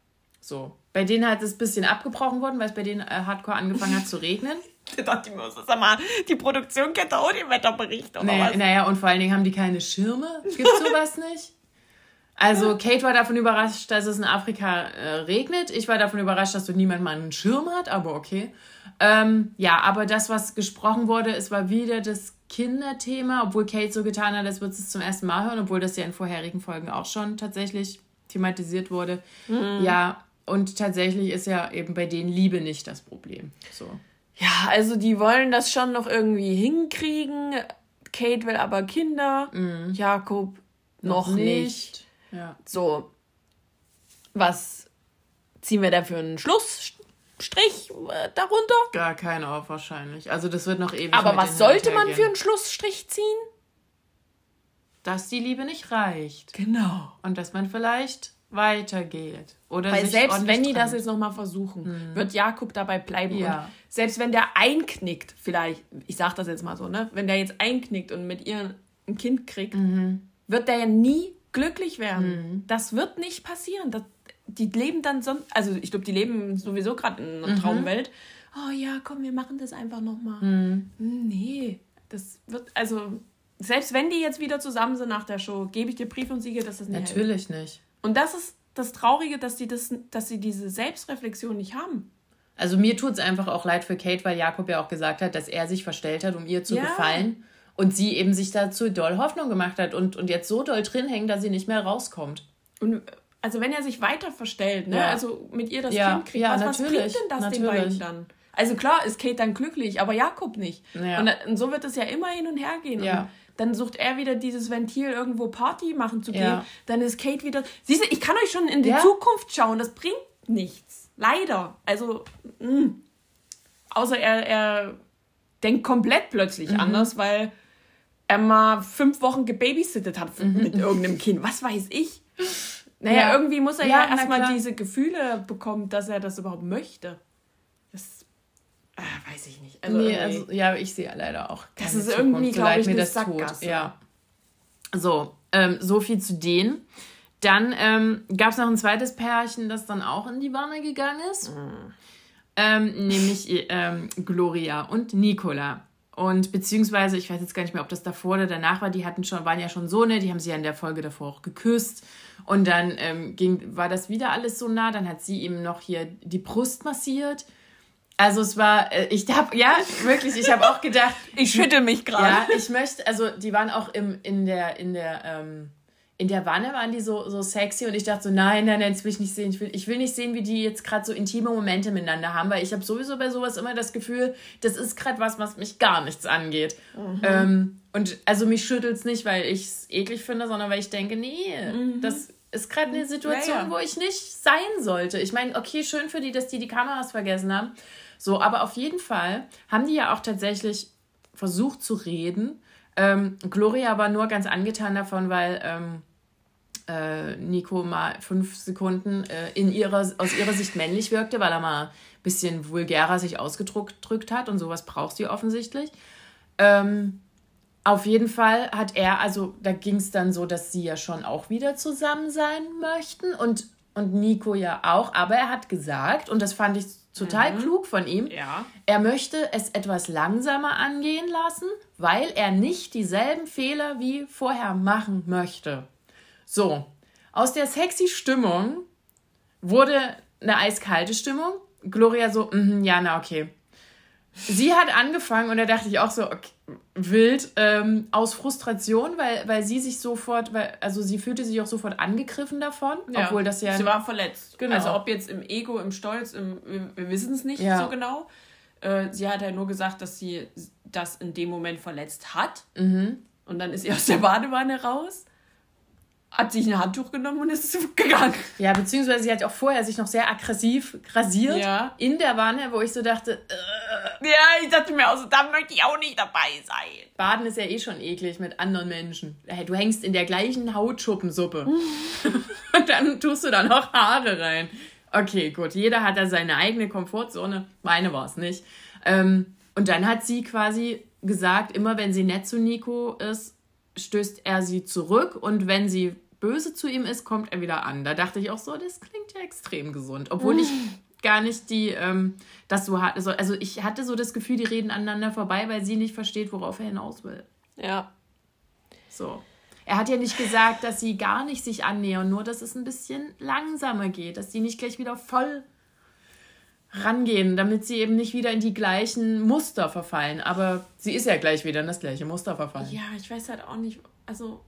So. Bei denen hat es ein bisschen abgebrochen worden, weil es bei denen äh, hardcore angefangen hat zu regnen. Da dachte ich mir, sag mal, die Produktion kennt auch den Wetterbericht, oder naja, was? Naja, und vor allen Dingen haben die keine Schirme. Gibt's sowas nicht? Also Kate war davon überrascht, dass es in Afrika äh, regnet. Ich war davon überrascht, dass dort niemand mal einen Schirm hat, aber okay. Ähm, ja, aber das, was gesprochen wurde, es war wieder das Kinderthema, obwohl Kate so getan hat, als würde es zum ersten Mal hören, obwohl das ja in vorherigen Folgen auch schon tatsächlich thematisiert wurde. Mhm. Ja, und tatsächlich ist ja eben bei denen Liebe nicht das Problem. So. Ja, also die wollen das schon noch irgendwie hinkriegen. Kate will aber Kinder, mhm. Jakob noch, noch nicht. nicht. Ja. So, was ziehen wir da für einen Schluss? Strich äh, darunter? Gar keinen auf wahrscheinlich. Also das wird noch ewig. Aber was sollte man für einen Schlussstrich ziehen? Dass die Liebe nicht reicht. Genau. Und dass man vielleicht weitergeht. Oder Weil selbst wenn die das jetzt nochmal versuchen, hm. wird Jakob dabei bleiben. Ja. Und selbst wenn der einknickt, vielleicht, ich sag das jetzt mal so, ne? Wenn der jetzt einknickt und mit ihr ein Kind kriegt, mhm. wird der ja nie glücklich werden. Mhm. Das wird nicht passieren. Das, die leben dann sonst, also ich glaube, die leben sowieso gerade in einer mhm. Traumwelt. Oh ja, komm, wir machen das einfach nochmal. Mhm. Nee, das wird, also selbst wenn die jetzt wieder zusammen sind nach der Show, gebe ich dir Brief und Siegel, dass das nicht Natürlich hält. nicht. Und das ist das Traurige, dass die das, dass sie diese Selbstreflexion nicht haben. Also mir tut es einfach auch leid für Kate, weil Jakob ja auch gesagt hat, dass er sich verstellt hat, um ihr zu ja. gefallen. Und sie eben sich dazu doll Hoffnung gemacht hat und, und jetzt so doll drin hängt, dass sie nicht mehr rauskommt. Und also wenn er sich weiter verstellt, ne? Ja. Also mit ihr das ja. Kind kriegt, ja, was, was bringt denn das natürlich. den beiden dann? Also klar ist Kate dann glücklich, aber Jakob nicht. Ja. Und, und, so wird es ja immer hin und her gehen. Ja. Und dann sucht er wieder dieses Ventil, irgendwo Party machen zu gehen. Ja. Dann ist Kate wieder. Siehst du, ich kann euch schon in die Zukunft schauen. Das bringt nichts. Leider. Also, mh. Mm. außer er, er denkt komplett plötzlich mhm. anders, weil er mal fünf Wochen gebabysittet hat mhm. mit irgendeinem Kind. Was weiß ich. Naja, ja. irgendwie muss er ja, ja erstmal diese Gefühle bekommen, dass er das überhaupt möchte. Äh, weiß ich nicht. Also nee, also, ja, ich sehe leider auch. Das ist Zukunft, irgendwie, glaube ich, mir das Sackgasse. Tut. Ja. So, ähm, so viel zu denen. Dann ähm, gab es noch ein zweites Pärchen, das dann auch in die Wanne gegangen ist. Mhm. Ähm, nämlich ähm, Gloria und Nicola. Und beziehungsweise, ich weiß jetzt gar nicht mehr, ob das davor oder danach war, die hatten schon, waren ja schon so, ne, die haben sie ja in der Folge davor auch geküsst. Und dann ähm, ging, war das wieder alles so nah. Dann hat sie ihm noch hier die Brust massiert. Also es war, äh, ich habe, ja, wirklich, ich habe auch gedacht. ich schüttel mich gerade. Ja, ich möchte, also die waren auch im, in der, in der, ähm, in der Wanne waren die so, so sexy und ich dachte so, nein, nein, nein, das will ich nicht sehen. Ich will, ich will nicht sehen, wie die jetzt gerade so intime Momente miteinander haben, weil ich habe sowieso bei sowas immer das Gefühl, das ist gerade was, was mich gar nichts angeht. Mhm. Ähm, und also mich schüttelt es nicht, weil ich es eklig finde, sondern weil ich denke, nee, mhm. das ist gerade eine Situation, ja, ja. wo ich nicht sein sollte. Ich meine, okay, schön für die, dass die die Kameras vergessen haben. So, aber auf jeden Fall haben die ja auch tatsächlich versucht zu reden. Ähm, Gloria war nur ganz angetan davon, weil ähm, äh, Nico mal fünf Sekunden äh, in ihrer, aus ihrer Sicht männlich wirkte, weil er mal ein bisschen vulgärer sich ausgedrückt hat und sowas braucht sie offensichtlich. Ähm, auf jeden Fall hat er, also da ging es dann so, dass sie ja schon auch wieder zusammen sein möchten und, und Nico ja auch, aber er hat gesagt, und das fand ich total mhm. klug von ihm, ja. er möchte es etwas langsamer angehen lassen, weil er nicht dieselben Fehler wie vorher machen möchte. So, aus der sexy Stimmung wurde eine eiskalte Stimmung. Gloria so, mm, ja, na okay. Sie hat angefangen und da dachte ich auch so, okay, wild, ähm, aus Frustration, weil, weil sie sich sofort, weil, also sie fühlte sich auch sofort angegriffen davon, ja, obwohl das ja. Sie war verletzt. Genau. Also ob jetzt im Ego, im Stolz, im, wir, wir wissen es nicht ja. so genau. Äh, sie hat ja nur gesagt, dass sie das in dem Moment verletzt hat. Mhm. Und dann ist sie aus der Badewanne raus hat sich ein Handtuch genommen und ist gegangen. Ja, beziehungsweise sie hat auch vorher sich noch sehr aggressiv rasiert ja. in der Wanne, wo ich so dachte, äh. ja, ich dachte mir auch so, da möchte ich auch nicht dabei sein. Baden ist ja eh schon eklig mit anderen Menschen. Hey, du hängst in der gleichen Hautschuppensuppe und dann tust du da noch Haare rein. Okay, gut, jeder hat da seine eigene Komfortzone. Meine war es nicht. Ähm, und dann hat sie quasi gesagt, immer wenn sie nett zu Nico ist, stößt er sie zurück und wenn sie böse zu ihm ist, kommt er wieder an. Da dachte ich auch so, das klingt ja extrem gesund. Obwohl ich gar nicht die, ähm, das so hatte. Also, also ich hatte so das Gefühl, die reden aneinander vorbei, weil sie nicht versteht, worauf er hinaus will. Ja. So. Er hat ja nicht gesagt, dass sie gar nicht sich annähern, nur dass es ein bisschen langsamer geht, dass sie nicht gleich wieder voll rangehen, damit sie eben nicht wieder in die gleichen Muster verfallen. Aber sie ist ja gleich wieder in das gleiche Muster verfallen. Ja, ich weiß halt auch nicht, also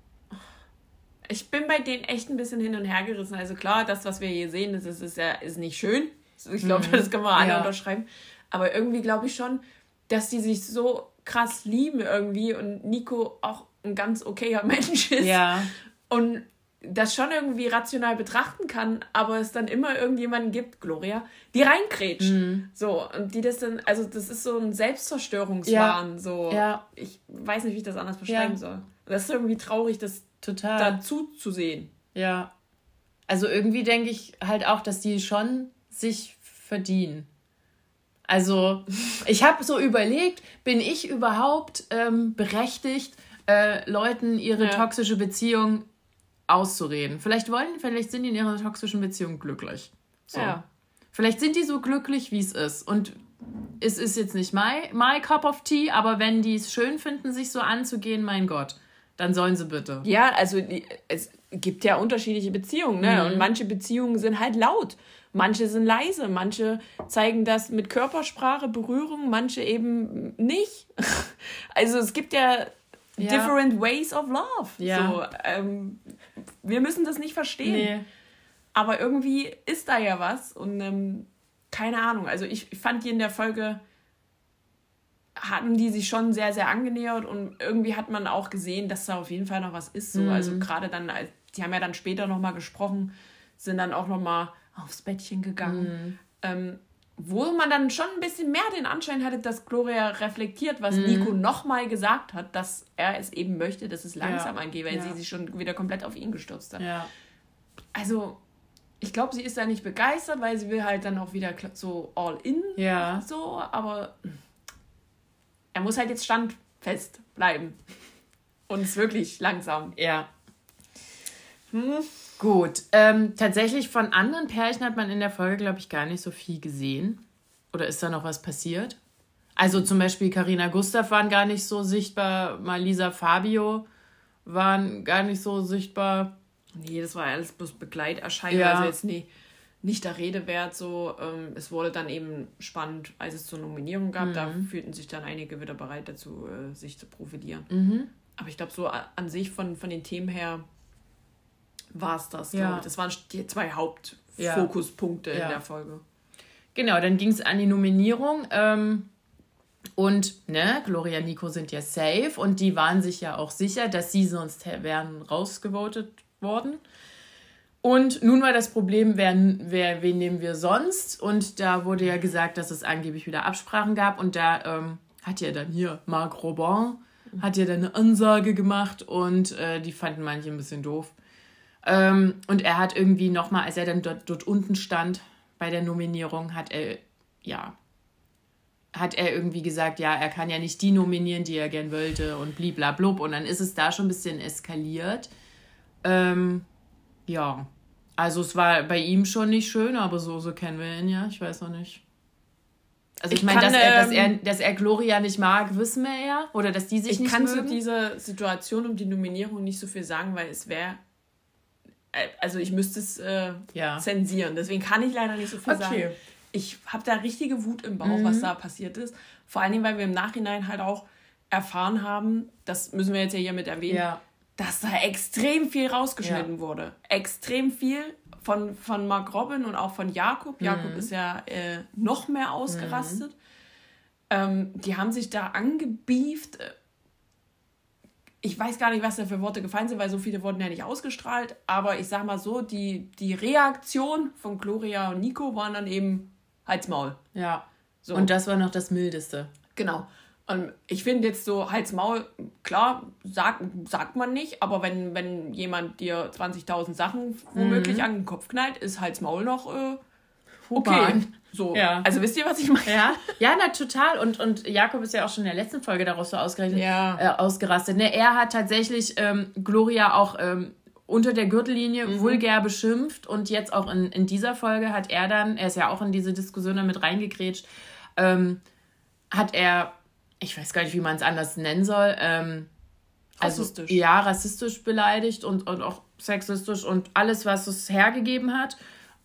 ich bin bei denen echt ein bisschen hin und her gerissen. Also klar, das, was wir hier sehen, das ist, ist ja ist nicht schön. Ich glaube, mhm. das können wir alle ja. unterschreiben. Aber irgendwie glaube ich schon, dass die sich so krass lieben irgendwie und Nico auch ein ganz okayer Mensch ist. Ja. Und das schon irgendwie rational betrachten kann, aber es dann immer irgendjemanden gibt, Gloria, die reinkrätscht. Mhm. So, und die das dann, also das ist so ein Selbstzerstörungswahn. Ja. So. Ja. Ich weiß nicht, wie ich das anders beschreiben ja. soll. Das ist irgendwie traurig, das Total. dazu zu sehen. Ja. Also irgendwie denke ich halt auch, dass die schon sich verdienen. Also, ich habe so überlegt, bin ich überhaupt ähm, berechtigt, äh, Leuten ihre ja. toxische Beziehung auszureden. Vielleicht wollen, vielleicht sind die in ihrer toxischen Beziehung glücklich. So. Ja. Vielleicht sind die so glücklich, wie es ist. Und es ist jetzt nicht my, my cup of tea, aber wenn die es schön finden, sich so anzugehen, mein Gott. dann sollen sie bitte. Ja, also es gibt ja unterschiedliche Beziehungen, ne? Mhm. Und manche Beziehungen sind halt laut. Manche sind leise, manche zeigen das mit Körpersprache, Berührung, manche eben nicht. Also es gibt ja, Ja. different ways of love. Ja. So, ähm, wir müssen das nicht verstehen. Nee. Aber irgendwie ist da ja was und ähm, keine Ahnung. Also ich fand die in der Folge hatten die sich schon sehr, sehr angenähert und irgendwie hat man auch gesehen, dass da auf jeden Fall noch was ist. So. Mhm. Also gerade dann, die haben ja dann später nochmal gesprochen, sind dann auch nochmal aufs Bettchen gegangen. Mhm. Ähm, wo man dann schon ein bisschen mehr den Anschein hatte, dass Gloria reflektiert, was Mhm. Nico nochmal gesagt hat, dass er es eben möchte, dass es langsam Ja. angeht, weil Ja. sie sich schon wieder komplett auf ihn gestürzt hat Ja. also ich glaube, sie ist da nicht begeistert, weil sie will halt dann auch wieder so all in. Ja. So, aber er muss halt jetzt standfest bleiben. Und es wirklich langsam. Ja. Gut. Ähm, tatsächlich von anderen Pärchen hat man in der Folge, glaube ich, gar nicht so viel gesehen. Oder ist da noch was passiert? Also zum Beispiel Karina Gustav waren gar nicht so sichtbar, Malisa Fabio waren gar nicht so sichtbar. Nee, das war alles bloß Begleiterscheinung. Ja. Also jetzt nie, nicht der Rede wert. So, ähm, es wurde dann eben spannend, als es zur Nominierung gab. Da fühlten sich dann einige wieder bereit dazu, äh, sich zu profilieren. Aber ich glaube, so an sich von, von den Themen her war es das. Ja. Das waren die zwei Ja. Hauptfokuspunkte Ja. in der Folge. Genau, dann ging es an die Nominierung. Ähm, und ne, Gloria und Nico sind ja safe und die waren sich ja auch sicher, dass sie sonst wären rausgevotet worden. Und nun war das Problem, wer, wer, wen nehmen wir sonst? Und da wurde ja gesagt, dass es angeblich wieder Absprachen gab. Und da ähm, hat ja dann hier Marc Robin, hat ja dann eine Ansage gemacht und äh, die fanden manche ein bisschen doof. Ähm, und er hat irgendwie nochmal, als er dann dort, dort unten stand bei der Nominierung, hat er, ja, hat er irgendwie gesagt, ja, er kann ja nicht die nominieren, die er gern wollte und bliblablub. Und dann ist es da schon ein bisschen eskaliert. Ähm, ja, also es war bei ihm schon nicht schön, aber so, so kennen wir ihn ja. Ich weiß noch nicht. Also ich, Ich meine, dass, er, dass, er, ähm, dass er Gloria nicht mag, wissen wir ja. Oder dass die sich Ich nicht kann zu mögen. dieser Situation um die Nominierung nicht so viel sagen, weil es wäre. Äh, Also ich müsste es äh, Ja. zensieren. Deswegen kann ich leider nicht so viel Okay. sagen. Ich habe da richtige Wut im Bauch, was da passiert ist. Vor allen Dingen, weil wir im Nachhinein halt auch erfahren haben, das müssen wir jetzt ja hier mit erwähnen, Ja. dass da extrem viel rausgeschnitten Ja. wurde. Extrem viel von, von Mark Robin und auch von Jakob. Mhm. Jakob ist ja äh, noch mehr ausgerastet. Ähm, die haben sich da angebieft. Ich weiß gar nicht, was da für Worte gefallen sind, weil so viele wurden ja nicht ausgestrahlt. Aber ich sag mal so, die, die Reaktion von Gloria und Nico waren dann eben Halsmaul. Ja. So. Und das war noch das Mildeste. Genau. Und ich finde jetzt so Hals-Maul, klar, sagt, sagt man nicht, aber wenn, wenn jemand dir 20.000 Sachen womöglich an den Kopf knallt, ist Hals-Maul noch äh, okay. Human. So. Ja. Also wisst ihr, was ich meine? Ja, ja, na total. Und, und Jakob ist ja auch schon in der letzten Folge daraus so ausgerechnet, Ja. äh, ausgerastet. Ne, er hat tatsächlich ähm, Gloria auch ähm, unter der Gürtellinie Mhm. vulgär beschimpft und jetzt auch in, in dieser Folge hat er dann, er ist ja auch in diese Diskussion damit reingekrätscht, ähm, hat er, ich weiß gar nicht, wie man es anders nennen soll, ähm, Rassistisch. Also, ja, rassistisch beleidigt und, und auch sexistisch und alles, was es hergegeben hat.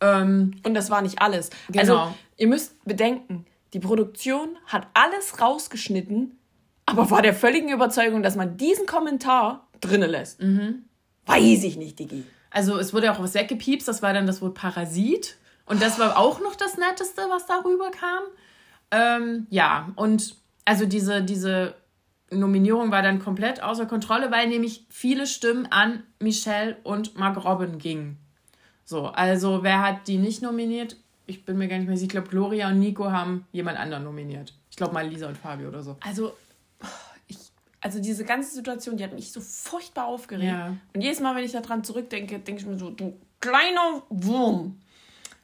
Ähm, Und das war nicht alles. Genau. Also, ihr müsst bedenken, die Produktion hat alles rausgeschnitten, aber war der völligen Überzeugung, dass man diesen Kommentar drinnen lässt. Mhm. Weiß ich nicht, Digi. Also es wurde auch was weggepiepst, das war dann das Wort Parasit. Und das war auch noch das Netteste, was darüber kam. Ähm, ja, und also diese, diese Nominierung war dann komplett außer Kontrolle, weil nämlich viele Stimmen an Michelle und Mark Robin gingen. So, also wer hat die nicht nominiert? Ich bin mir gar nicht mehr sicher. Ich glaube, Gloria und Nico haben jemand anderen nominiert. Ich glaube mal Lisa und Fabio oder so. Also, ich, also diese ganze Situation, die hat mich so furchtbar aufgeregt. Ja. Und jedes Mal, wenn ich daran zurückdenke, denke ich mir so, du kleiner Wurm.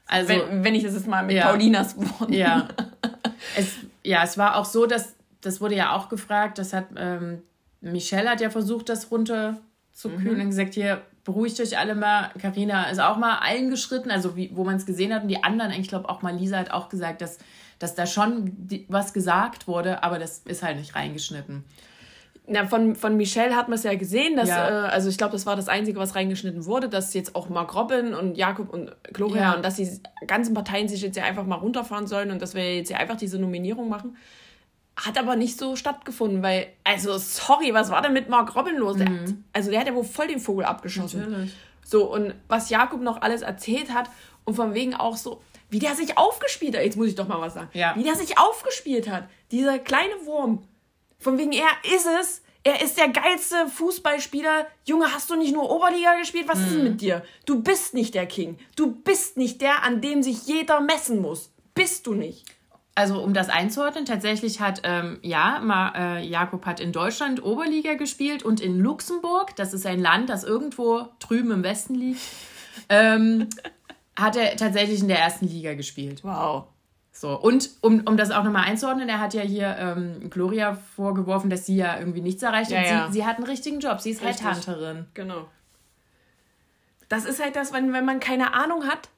Also, wenn, wenn ich das jetzt mal mit Ja. Paulinas Worten. Ja. es, ja, es war auch so, dass, das wurde ja auch gefragt, das hat, ähm, Michelle hat ja versucht, das runterzukühlen und gesagt, hier, beruhigt euch alle mal. Karina ist auch mal eingeschritten, also wie, wo man es gesehen hat. Und die anderen, ich glaube auch mal Lisa hat auch gesagt, dass, dass da schon die, was gesagt wurde, aber das ist halt nicht reingeschnitten. Na, von, von Michelle hat man es ja gesehen, dass, Ja. äh, also ich glaube, das war das Einzige, was reingeschnitten wurde, dass jetzt auch Mark Robin und Jakob und Gloria Ja. und dass die ganzen Parteien sich jetzt ja einfach mal runterfahren sollen und dass wir jetzt ja einfach diese Nominierung machen. Hat aber nicht so stattgefunden, weil, also sorry, was war denn mit Mark Robin los? Der hat, also der hat ja wohl voll den Vogel abgeschossen. Mhm. Natürlich. So, und was Jakob noch alles erzählt hat und von wegen auch so, wie der sich aufgespielt hat, jetzt muss ich doch mal was sagen, Ja. wie der sich aufgespielt hat, dieser kleine Wurm, von wegen er ist es, er ist der geilste Fußballspieler. Junge, hast du nicht nur Oberliga gespielt? Was ist denn mit dir? Du bist nicht der King. Du bist nicht der, an dem sich jeder messen muss. Bist du nicht. Also um das einzuordnen, tatsächlich hat, ähm, ja, Ma, äh, Jakob hat in Deutschland Oberliga gespielt und in Luxemburg, das ist ein Land, das irgendwo drüben im Westen liegt, ähm, hat er tatsächlich in der ersten Liga gespielt. Wow. So, und um, um das auch nochmal einzuordnen, er hat ja hier ähm, Gloria vorgeworfen, dass sie ja irgendwie nichts erreicht Ja, und ja. Sie, sie hat einen richtigen Job, sie ist Richtig. Headhunterin. Genau. Das ist halt das, wenn, wenn man keine Ahnung hat.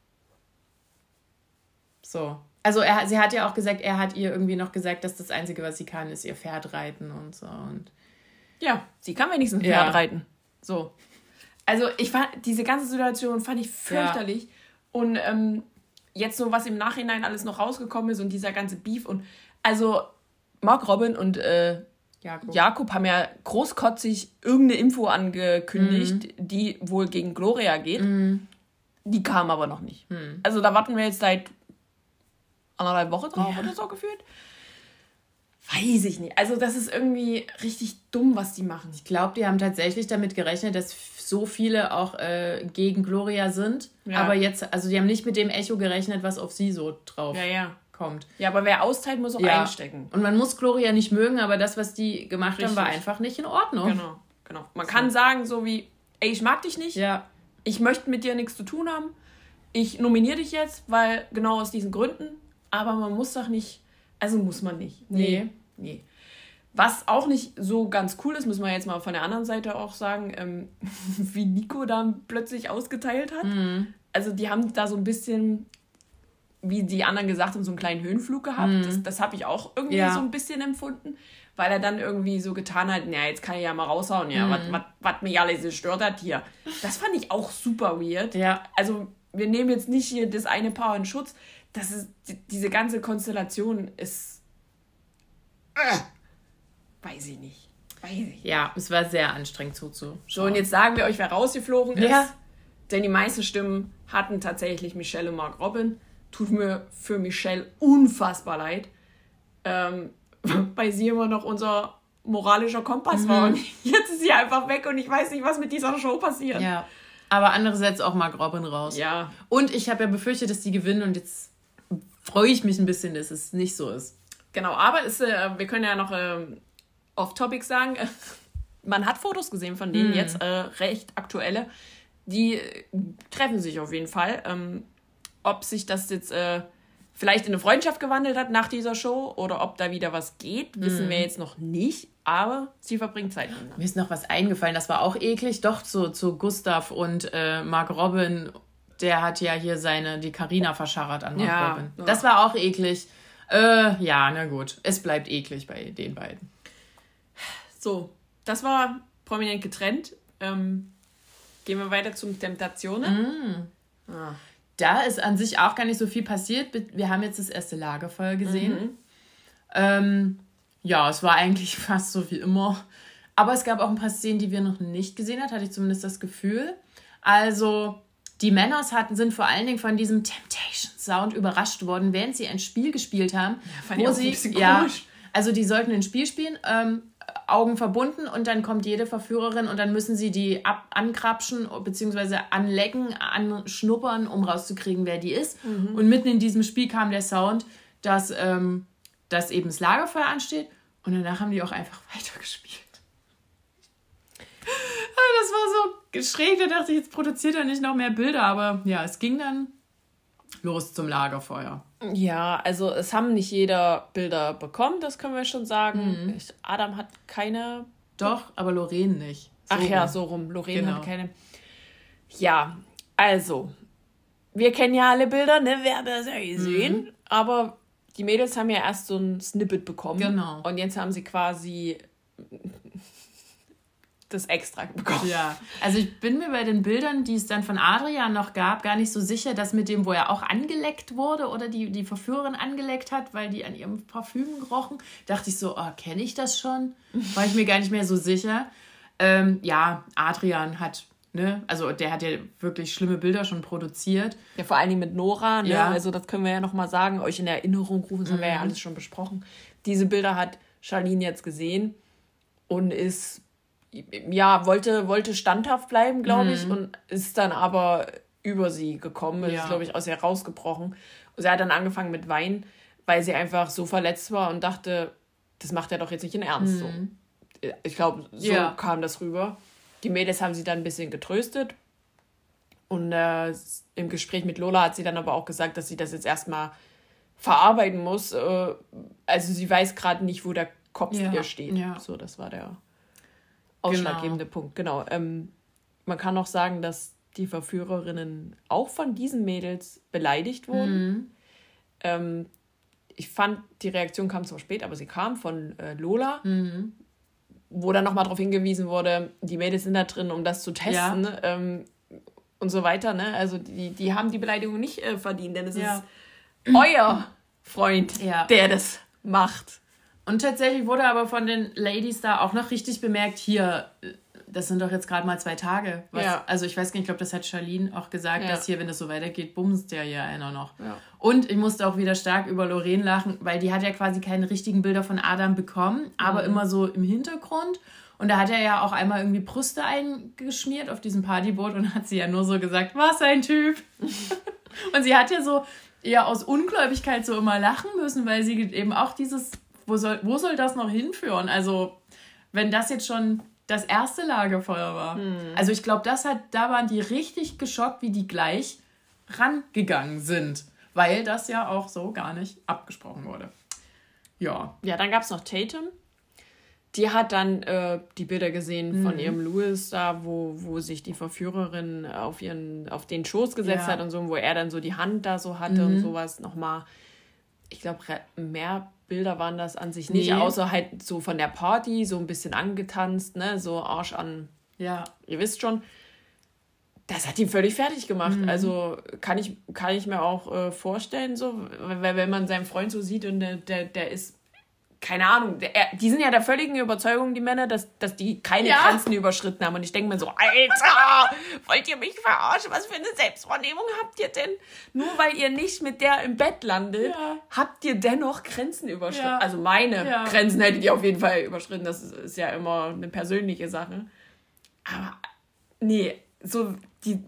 So. Also er, sie hat ja auch gesagt, er hat ihr irgendwie noch gesagt, dass das Einzige, was sie kann, ist ihr Pferd reiten und so. Und Ja, sie kann wenigstens ein Ja. Pferd reiten. So. Also ich fand, diese ganze Situation fand ich fürchterlich. Und ähm, jetzt so, was im Nachhinein alles noch rausgekommen ist und dieser ganze Beef und also Mark Robin und äh, Jakob. Jakob haben ja großkotzig irgendeine Info angekündigt, die wohl gegen Gloria geht. Die kam aber noch nicht. Also da warten wir jetzt seit anderthalb Wochen drauf Ja. oder so gefühlt. Weiß ich nicht. Also das ist irgendwie richtig dumm, was die machen. Ich glaube, die haben tatsächlich damit gerechnet, dass so viele auch äh, gegen Gloria sind. Ja. Aber jetzt, also die haben nicht mit dem Echo gerechnet, was auf sie so drauf Ja, ja. kommt. Ja, aber wer austeilt, muss auch einstecken. Und man muss Gloria nicht mögen, aber das, was die gemacht haben, war Richtig. einfach nicht in Ordnung. Genau, genau. Man kann sagen, so wie, ey, ich mag dich nicht, Ja. ich möchte mit dir nichts zu tun haben, ich nominiere dich jetzt, weil genau aus diesen Gründen, aber man muss doch nicht, also muss man nicht. Nee, nee. Was auch nicht so ganz cool ist, müssen wir jetzt mal von der anderen Seite auch sagen, ähm, wie Nico da plötzlich ausgeteilt hat. Also die haben da so ein bisschen, wie die anderen gesagt haben, so einen kleinen Höhenflug gehabt. Das, das habe ich auch irgendwie Ja. so ein bisschen empfunden, weil er dann irgendwie so getan hat, ja, jetzt kann ich ja mal raushauen, ja, was was mich alles gestört hat hier. Das fand ich auch super weird. Ja. Also wir nehmen jetzt nicht hier das eine Paar in Schutz. Das ist, die- diese ganze Konstellation ist, äh, weiß ich nicht. Weiß ich nicht. Ja, es war sehr anstrengend zuzuschauen. So, und jetzt sagen wir euch, wer rausgeflogen ist. Ja. Denn die meisten Stimmen hatten tatsächlich Michelle und Mark Robin. Tut mir für Michelle unfassbar leid. Ähm, weil sie immer noch unser moralischer Kompass war. Und jetzt ist sie einfach weg und ich weiß nicht, was mit dieser Show passiert. Ja. Aber andererseits auch mal Robin raus. Ja. Und ich habe ja befürchtet, dass die gewinnen und jetzt freue ich mich ein bisschen, dass es nicht so ist. Genau, aber ist, äh, wir können ja noch ähm, off-topic sagen. Man hat Fotos gesehen von denen jetzt, äh, recht aktuelle. Die äh, treffen sich auf jeden Fall. Ähm, ob sich das jetzt äh, vielleicht in eine Freundschaft gewandelt hat nach dieser Show oder ob da wieder was geht, wissen wir jetzt noch nicht. Aber sie verbringen Zeit miteinander. Mir ist noch was eingefallen, das war auch eklig. Doch, zu, zu Gustav und äh, Mark Robin, der hat ja hier seine, die Karina verscharrt an Mark Ja, Robin. Das war auch eklig. Äh, ja, na gut. Es bleibt eklig bei den beiden. So, das war prominent getrennt. Ähm, gehen wir weiter zum Temptationen. Da ist an sich auch gar nicht so viel passiert. Wir haben jetzt das erste Lagerfeuer gesehen. Mhm. Ähm, ja, es war eigentlich fast so wie immer. Aber es gab auch ein paar Szenen, die wir noch nicht gesehen haben, hatte ich zumindest das Gefühl. Also, die Männers hatten, sind vor allen Dingen von diesem Temptation-Sound überrascht worden, während sie ein Spiel gespielt haben. fand ich wo auch ein sie, bisschen ja, komisch. also die sollten ein Spiel spielen, ähm, Augen verbunden und dann kommt jede Verführerin und dann müssen sie die ab ankrapschen bzw. anlecken, anschnuppern, um rauszukriegen, wer die ist. Mhm. Und mitten in diesem Spiel kam der Sound, dass, ähm, dass eben das Lagerfeuer ansteht und danach haben die auch einfach weitergespielt. Ah, Das war so schräg, da dachte ich, jetzt produziert er nicht noch mehr Bilder, aber ja, es ging dann los zum Lagerfeuer. Ja, also es haben nicht jeder Bilder bekommen, das können wir schon sagen. Ich, Adam hat keine. Doch, aber Lorraine nicht. So Ach ja, rum. so rum. Lorraine Genau. hat keine. Ja, also. Wir kennen ja alle Bilder, ne? Wer hat das ja gesehen. Aber die Mädels haben ja erst so ein Snippet bekommen. Genau. Und jetzt haben sie quasi das extra bekommen. Ja, also ich bin mir bei den Bildern, die es dann von Adrian noch gab, gar nicht so sicher, dass mit dem, wo er auch angeleckt wurde oder die, die Verführerin angeleckt hat, weil die an ihrem Parfüm gerochen, dachte ich so, oh, kenne ich das schon? War ich mir gar nicht mehr so sicher. Ähm, ja, Adrian hat, ne, also der hat ja wirklich schlimme Bilder schon produziert. Ja, vor allen Dingen mit Nora, ne? Ja. Also das können wir ja nochmal sagen, euch in Erinnerung rufen, das mhm. haben wir ja mhm. alles schon besprochen. Diese Bilder hat Charlene jetzt gesehen und ist ja, wollte, wollte standhaft bleiben, glaube ich, mhm. und ist dann aber über sie gekommen, ja. ist, glaube ich, aus ihr rausgebrochen. Und sie hat dann angefangen mit Wein, weil sie einfach so verletzt war und dachte, das macht er doch jetzt nicht in Ernst mhm. so. Ich glaube, so ja. kam das rüber. Die Mädels haben sie dann ein bisschen getröstet. Und äh, im Gespräch mit Lola hat sie dann aber auch gesagt, dass sie das jetzt erstmal verarbeiten muss. Äh, also sie weiß gerade nicht, wo der Kopf ja. ihr steht. Ja. So, das war der ausschlaggebende genau. Punkt. Genau. Ähm, man kann auch sagen, dass die Verführerinnen auch von diesen Mädels beleidigt wurden. Mhm. Ähm, ich fand, die Reaktion kam zwar spät, aber sie kam von äh, Lola, mhm. wo dann nochmal darauf hingewiesen wurde, die Mädels sind da drin, um das zu testen ja. ähm, und so weiter. Ne? Also die, die haben die Beleidigung nicht äh, verdient, denn es ja. ist euer Freund, ja. der das macht. Und tatsächlich wurde aber von den Ladies da auch noch richtig bemerkt, hier, das sind doch jetzt gerade mal zwei Tage. Was, ja. Also ich weiß gar nicht, ich glaube, das hat Charlene auch gesagt, ja. dass hier, wenn das so weitergeht, bumst der ja einer noch. Ja. Und ich musste auch wieder stark über Lorraine lachen, weil die hat ja quasi keine richtigen Bilder von Adam bekommen, aber mhm. immer so im Hintergrund. Und da hat er ja auch einmal irgendwie Brüste eingeschmiert auf diesem Partyboot und hat sie ja nur so gesagt, was ein Typ. und sie hat ja so eher aus Ungläubigkeit so immer lachen müssen, weil sie eben auch dieses wo soll, wo soll das noch hinführen? Also, wenn das jetzt schon das erste Lagerfeuer war. Hm. Also ich glaube, das hat, da waren die richtig geschockt, wie die gleich rangegangen sind. Weil das ja auch so gar nicht abgesprochen wurde. Ja. Ja, dann gab es noch Tatum. Die hat dann äh, die Bilder gesehen von mhm. ihrem Louis da, wo, wo sich die Verführerin auf ihren, auf den Schoß gesetzt ja. hat und so, wo er dann so die Hand da so hatte mhm. und sowas nochmal. Ich glaube, mehr Bilder waren das an sich nicht, nee. außer halt so von der Party, so ein bisschen angetanzt, ne, so Arsch an. Ja. Ihr wisst schon. Das hat ihn völlig fertig gemacht. Mhm. Also kann ich, kann ich mir auch äh, vorstellen, so, weil wenn man seinen Freund so sieht und der, der, der ist keine Ahnung, die sind ja der völligen Überzeugung, die Männer, dass, dass die keine ja. Grenzen überschritten haben. Und ich denke mir so, Alter, wollt ihr mich verarschen? Was für eine Selbstwahrnehmung habt ihr denn? Nur weil ihr nicht mit der im Bett landet, ja. habt ihr dennoch Grenzen überschritten. Ja. Also meine Grenzen hättet ihr auf jeden Fall überschritten. Das ist, ist ja immer eine persönliche Sache. Aber nee, so die,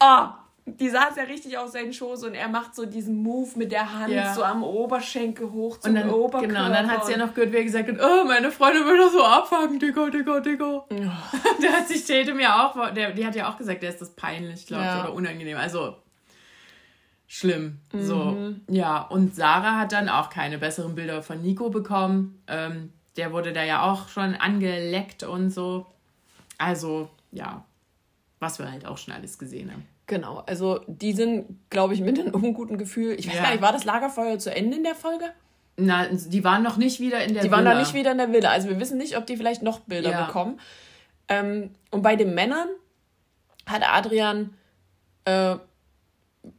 ah, die saß ja richtig auf seinen Schoß und er macht so diesen Move mit der Hand ja. so am Oberschenkel hoch zum und dann, Oberkörper. Genau, und dann hat sie ja noch gehört, wie er gesagt hat, oh, meine Freundin will das so abfangen, Digga, Digga, Digga. Oh. der hat sich Tatum ja auch, der, die hat ja auch gesagt, der ist das peinlich, glaube ja. ich, oder unangenehm. Also, schlimm. Mhm. So, ja. Und Sarah hat dann auch keine besseren Bilder von Nico bekommen. Ähm, der wurde da ja auch schon angeleckt und so. Also, ja, was wir halt auch schon alles gesehen haben. Genau, also die sind, glaube ich, mit einem unguten Gefühl. Ich weiß ja. gar nicht, war das Lagerfeuer zu Ende in der Folge? Na, die waren noch nicht wieder in der die Villa. Die waren noch nicht wieder in der Villa. Also wir wissen nicht, ob die vielleicht noch Bilder ja. bekommen. Ähm, und bei den Männern hat Adrian äh,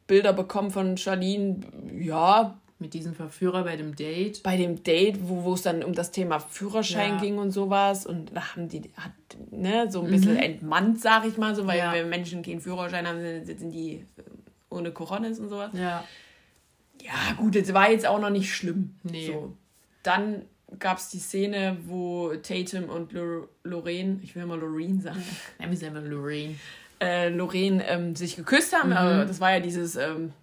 Bilder bekommen von Charlene, ja, mit diesem Verführer bei dem Date. Bei dem Date, wo, wo es dann um das Thema Führerschein ja. ging und sowas. Und da haben die hat, ne, so ein bisschen mhm. entmannt, sag ich mal, so, weil ja. wenn Menschen keinen Führerschein haben, sind die äh, ohne Coronis und sowas. Ja. Ja, gut, das war jetzt auch noch nicht schlimm. Nee. So. Dann gab es die Szene, wo Tatum und Lorraine, ich will mal Lorraine sagen. Ja, wir sagen Lorraine. Äh, Lorraine ähm, sich geküsst haben. Mhm. das war ja dieses ähm,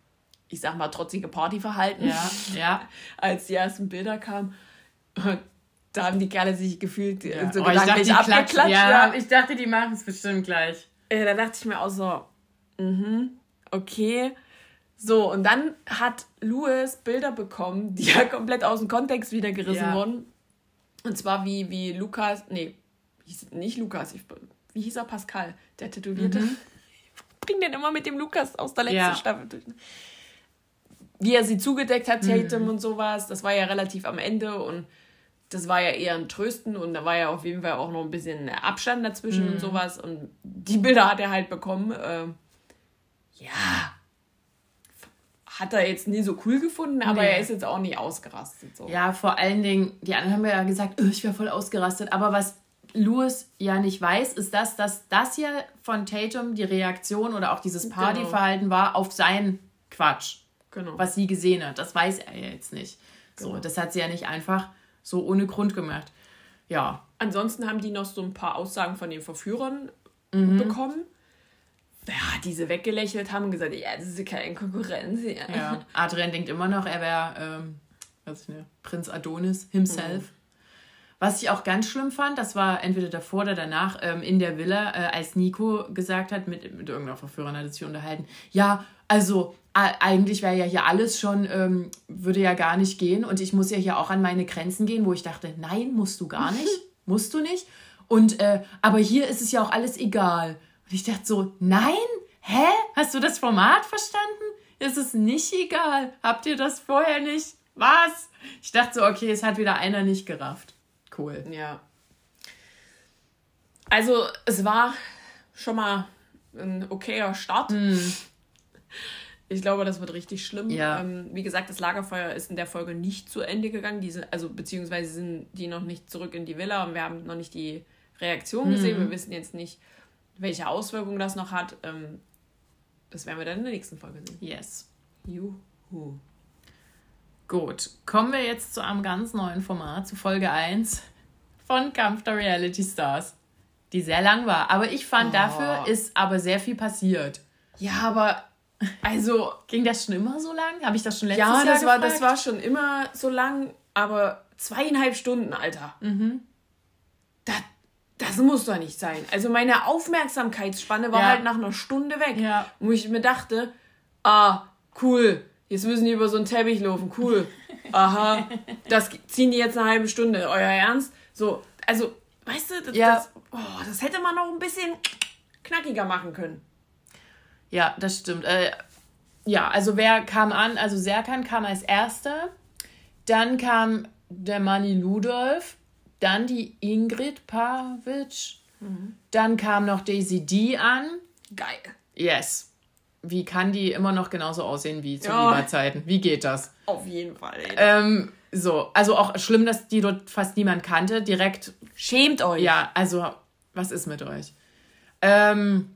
ich sag mal, trotzige Partyverhalten. Ja, ja. Als die ersten Bilder kamen. Da haben die Kerle sich gefühlt ja. so oh, gedanklich abgeklatscht. Ja, ja, ich dachte, die machen es bestimmt gleich. Äh, da dachte ich mir auch so, mhm, okay. So, und dann hat Louis Bilder bekommen, die ja komplett aus dem Kontext wieder gerissen ja. wurden. Und zwar wie, wie Lukas, nee, nicht Lukas, ich, wie hieß er Pascal, der Tätowierte? Mhm. Ich bring den immer mit dem Lukas aus der letzten ja. Staffel durch wie er sie zugedeckt hat, Tatum mhm. und sowas. Das war ja relativ am Ende und das war ja eher ein Trösten und da war ja auf jeden Fall auch noch ein bisschen Abstand dazwischen mhm. und sowas. Und die Bilder hat er halt bekommen. Äh, ja, hat er jetzt nie so cool gefunden, aber nee. er ist jetzt auch nicht ausgerastet. So. Ja, vor allen Dingen, die anderen haben ja gesagt, oh, ich wäre voll ausgerastet. Aber was Louis ja nicht weiß, ist das, dass das hier von Tatum die Reaktion oder auch dieses genau. Partyverhalten war auf seinen Quatsch. Genau. Was sie gesehen hat. Das weiß er jetzt nicht. Genau. So, das hat sie ja nicht einfach so ohne Grund gemacht. Ja. Ansonsten haben die noch so ein paar Aussagen von den Verführern mhm. bekommen. Ja, diese weggelächelt haben und gesagt, ja, das ist keine Konkurrenz. Ja. ja. Adrian denkt immer noch, er wäre ähm, ich Prinz Adonis himself. Mhm. Was ich auch ganz schlimm fand, das war entweder davor oder danach ähm, in der Villa, äh, als Nico gesagt hat, mit, mit irgendeiner Verführerin hat sich unterhalten, ja, also eigentlich wäre ja hier alles schon, ähm, würde ja gar nicht gehen und ich muss ja hier auch an meine Grenzen gehen, wo ich dachte, nein, musst du gar nicht, musst du nicht. Und, äh, aber hier ist es ja auch alles egal. Und ich dachte so, nein, hä? Hast du das Format verstanden? Ist es nicht egal? Habt ihr das vorher nicht? Was? Ich dachte so, okay, es hat wieder einer nicht gerafft cool. Ja. Also, es war schon mal ein okayer Start. Mm. Ich glaube, das wird richtig schlimm. Ja. Ähm, wie gesagt, das Lagerfeuer ist in der Folge nicht zu Ende gegangen. Diese, also beziehungsweise sind die noch nicht zurück in die Villa und wir haben noch nicht die Reaktion gesehen. Mhm. Wir wissen jetzt nicht, welche Auswirkungen das noch hat. Ähm, das werden wir dann in der nächsten Folge sehen. Yes. Juhu. Gut, kommen wir jetzt zu einem ganz neuen Format, zu Folge 1 von Kampf der Reality Stars, die sehr lang war. Aber ich fand, oh. dafür ist aber sehr viel passiert. Ja, aber also. Ging das schon immer so lang? Habe ich das schon letztes ja, Jahr Ja, das war, das war schon immer so lang, aber zweieinhalb Stunden, Alter. Mhm. Das, das muss doch nicht sein. Also meine Aufmerksamkeitsspanne war ja. halt nach einer Stunde weg. Ja. Wo ich mir dachte, ah, cool, jetzt müssen die über so einen Teppich laufen, cool. Aha, das ziehen die jetzt eine halbe Stunde. Euer Ernst? So, also, weißt du, das, ja. das, oh, das hätte man noch ein bisschen knackiger machen können. Ja, das stimmt. Äh, ja, also wer kam an? Also Serkan kam als erster. Dann kam der Manni Ludolf. Dann die Ingrid Pavic. Mhm. Dann kam noch Daisy D an. Geil. Yes wie kann die immer noch genauso aussehen wie zu ja. Zeiten? Wie geht das? Auf jeden Fall. Ähm, so, also auch schlimm, dass die dort fast niemand kannte. Direkt. Schämt euch. Ja, also, was ist mit euch? Ähm,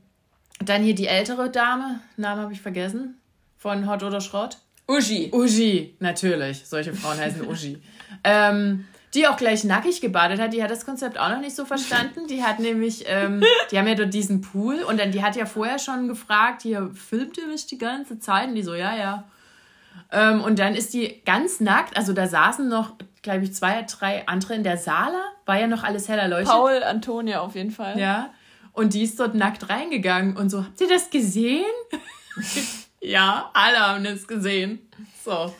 dann hier die ältere Dame, Name habe ich vergessen. Von Hot oder Schrott. Uschi. Uschi, natürlich. Solche Frauen heißen Uschi. ähm, die auch gleich nackig gebadet hat, die hat das Konzept auch noch nicht so verstanden. Die hat nämlich, ähm, die haben ja dort diesen Pool und dann, die hat ja vorher schon gefragt, hier, filmt ihr mich die ganze Zeit? Und die so, ja, ja. Ähm, und dann ist die ganz nackt, also da saßen noch, glaube ich, zwei, drei andere in der Saale, war ja noch alles hell erleuchtet. Paul, Antonia auf jeden Fall. Ja. Und die ist dort nackt reingegangen und so, habt ihr das gesehen? ja, alle haben das gesehen. So.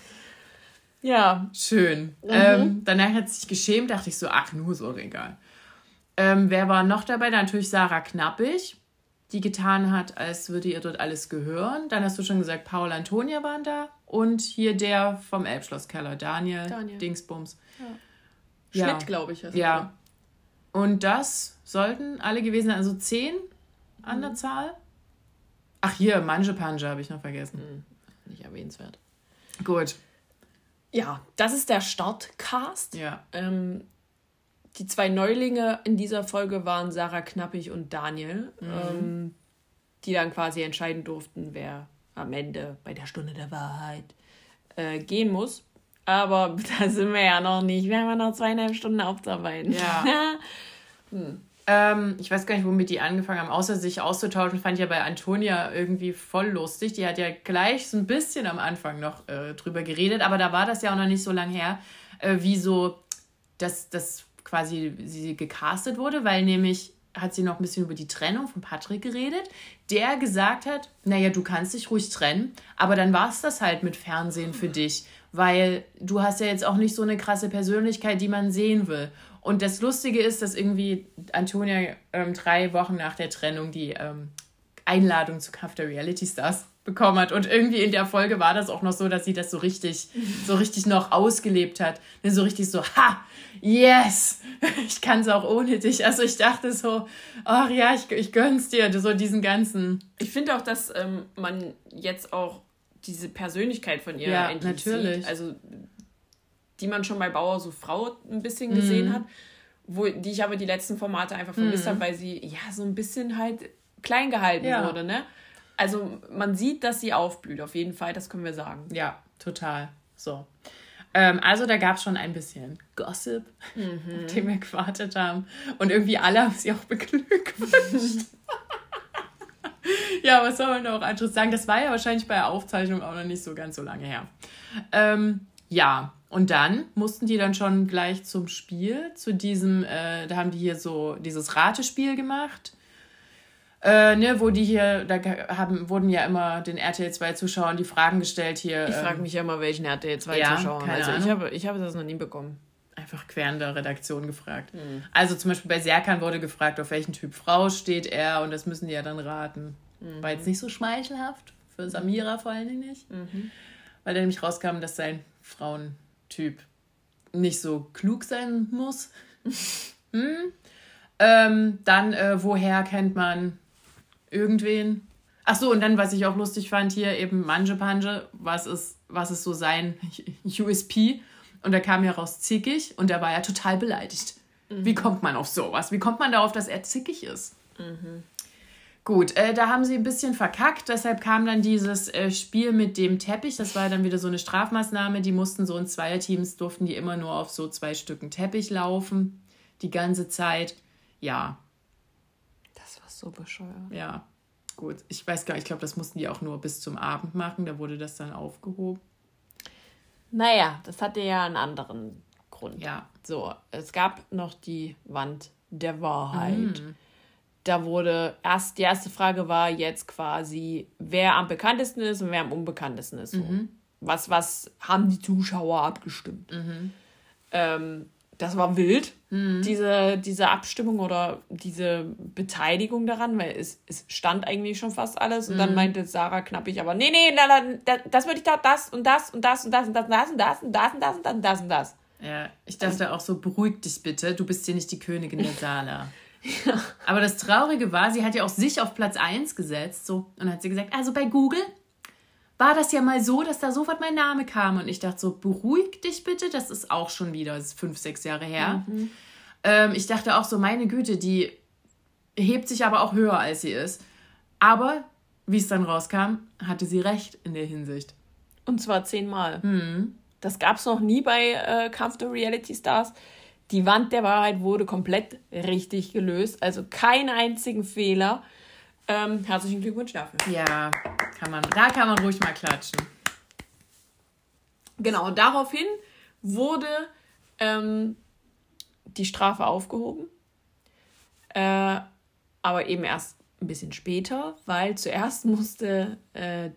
Ja. Schön. Mhm. Ähm, danach hat sie sich geschämt, dachte ich so, ach, nur so, egal. Ähm, wer war noch dabei? Natürlich Sarah Knappig, die getan hat, als würde ihr dort alles gehören. Dann hast du schon gesagt, Paul Antonia waren da. Und hier der vom Elbschlosskeller, Daniel, Daniel. Dingsbums. Ja. Schmidt, ja. glaube ich. Ja. Und das sollten alle gewesen sein, also zehn an der mhm. Zahl. Ach, hier, Manje Panja habe ich noch vergessen. Mhm. Nicht erwähnenswert. Gut. Ja, das ist der Startcast. Ja. Ähm, die zwei Neulinge in dieser Folge waren Sarah Knappig und Daniel, mhm. ähm, die dann quasi entscheiden durften, wer am Ende bei der Stunde der Wahrheit äh, gehen muss. Aber da sind wir ja noch nicht. Wir haben ja noch zweieinhalb Stunden aufzuarbeiten. Ja. hm. Ähm, ich weiß gar nicht, womit die angefangen haben, außer sich auszutauschen, fand ich ja bei Antonia irgendwie voll lustig. Die hat ja gleich so ein bisschen am Anfang noch äh, drüber geredet, aber da war das ja auch noch nicht so lange her, äh, wie so, dass das quasi sie gecastet wurde, weil nämlich hat sie noch ein bisschen über die Trennung von Patrick geredet, der gesagt hat, naja, du kannst dich ruhig trennen, aber dann war es das halt mit Fernsehen für dich, weil du hast ja jetzt auch nicht so eine krasse Persönlichkeit, die man sehen will. Und das Lustige ist, dass irgendwie Antonia ähm, drei Wochen nach der Trennung die ähm, Einladung zu Kampf der Reality Stars bekommen hat. Und irgendwie in der Folge war das auch noch so, dass sie das so richtig, so richtig noch ausgelebt hat. So richtig so, ha, yes, ich kann es auch ohne dich. Also ich dachte so, ach ja, ich, ich gönn's dir, so diesen ganzen. Ich finde auch, dass ähm, man jetzt auch diese Persönlichkeit von ihr ja, natürlich. sieht. Also die man schon bei Bauer so Frau ein bisschen gesehen mhm. hat, wo, die ich aber die letzten Formate einfach vermisst mhm. habe, weil sie ja so ein bisschen halt klein gehalten ja. wurde, ne? Also man sieht, dass sie aufblüht, auf jeden Fall, das können wir sagen. Ja, total. So. Ähm, also da gab es schon ein bisschen Gossip, mhm. auf den wir gewartet haben. Und irgendwie alle haben sie auch beglückwünscht. ja, was soll man da auch anderes sagen? Das war ja wahrscheinlich bei der Aufzeichnung auch noch nicht so ganz so lange her. Ähm, ja, und dann mussten die dann schon gleich zum Spiel, zu diesem, äh, da haben die hier so dieses Ratespiel gemacht. Äh, ne, wo die hier, da haben, wurden ja immer den RTL 2 Zuschauern die Fragen gestellt hier. Ich frage ähm, mich ja immer, welchen RTL 2 ja, Zuschauern. Also ich habe, ich habe das noch nie bekommen. Einfach quer in der Redaktion gefragt. Mhm. Also zum Beispiel bei Serkan wurde gefragt, auf welchen Typ Frau steht er und das müssen die ja dann raten. Mhm. War jetzt nicht so schmeichelhaft, für Samira vor allen Dingen nicht. Mhm. Weil da nämlich rauskam, dass sein Frauentyp nicht so klug sein muss. hm? ähm, dann, äh, woher kennt man irgendwen. Ach so, und dann, was ich auch lustig fand, hier eben Manje Panje, was ist, was ist so sein USP? Und da kam ja raus zickig und da war er total beleidigt. Mhm. Wie kommt man auf sowas? Wie kommt man darauf, dass er zickig ist? Mhm. Gut, äh, da haben sie ein bisschen verkackt, deshalb kam dann dieses äh, Spiel mit dem Teppich. Das war dann wieder so eine Strafmaßnahme. Die mussten so in Zweierteams, durften die immer nur auf so zwei Stücken Teppich laufen, die ganze Zeit. Ja, so bescheuert. Ja, gut. Ich weiß gar nicht, ich glaube, das mussten die auch nur bis zum Abend machen. Da wurde das dann aufgehoben. Naja, das hatte ja einen anderen Grund. Ja. So, es gab noch die Wand der Wahrheit. Mhm. Da wurde erst, die erste Frage war jetzt quasi, wer am bekanntesten ist und wer am unbekanntesten ist. Mhm. Was, was haben die Zuschauer abgestimmt? Mhm. Ähm, das war wild, mhm. diese, diese Abstimmung oder diese Beteiligung daran, weil es, es stand eigentlich schon fast alles. Und mhm. dann meinte Sarah knappig, aber nee, nee, la, la, das würde ich da, das und das und das und das und das und das und das und das und das und das und das und das. Ja, ich dachte auch so, beruhig dich bitte, du bist hier nicht die Königin der Sala. ja. Aber das Traurige war, sie hat ja auch sich auf Platz 1 gesetzt so, und hat sie gesagt, also bei Google war das ja mal so, dass da sofort mein Name kam. Und ich dachte so, beruhig dich bitte, das ist auch schon wieder fünf, sechs Jahre her. Mhm. Ähm, ich dachte auch so, meine Güte, die hebt sich aber auch höher, als sie ist. Aber, wie es dann rauskam, hatte sie recht in der Hinsicht. Und zwar zehnmal. Mhm. Das gab es noch nie bei äh, Kampf der Reality Stars. Die Wand der Wahrheit wurde komplett richtig gelöst. Also keinen einzigen Fehler. Ähm, herzlichen Glückwunsch dafür. Ja, kann man, da kann man ruhig mal klatschen. Genau, daraufhin wurde ähm, die Strafe aufgehoben. Äh, aber eben erst ein bisschen später, weil zuerst musste äh,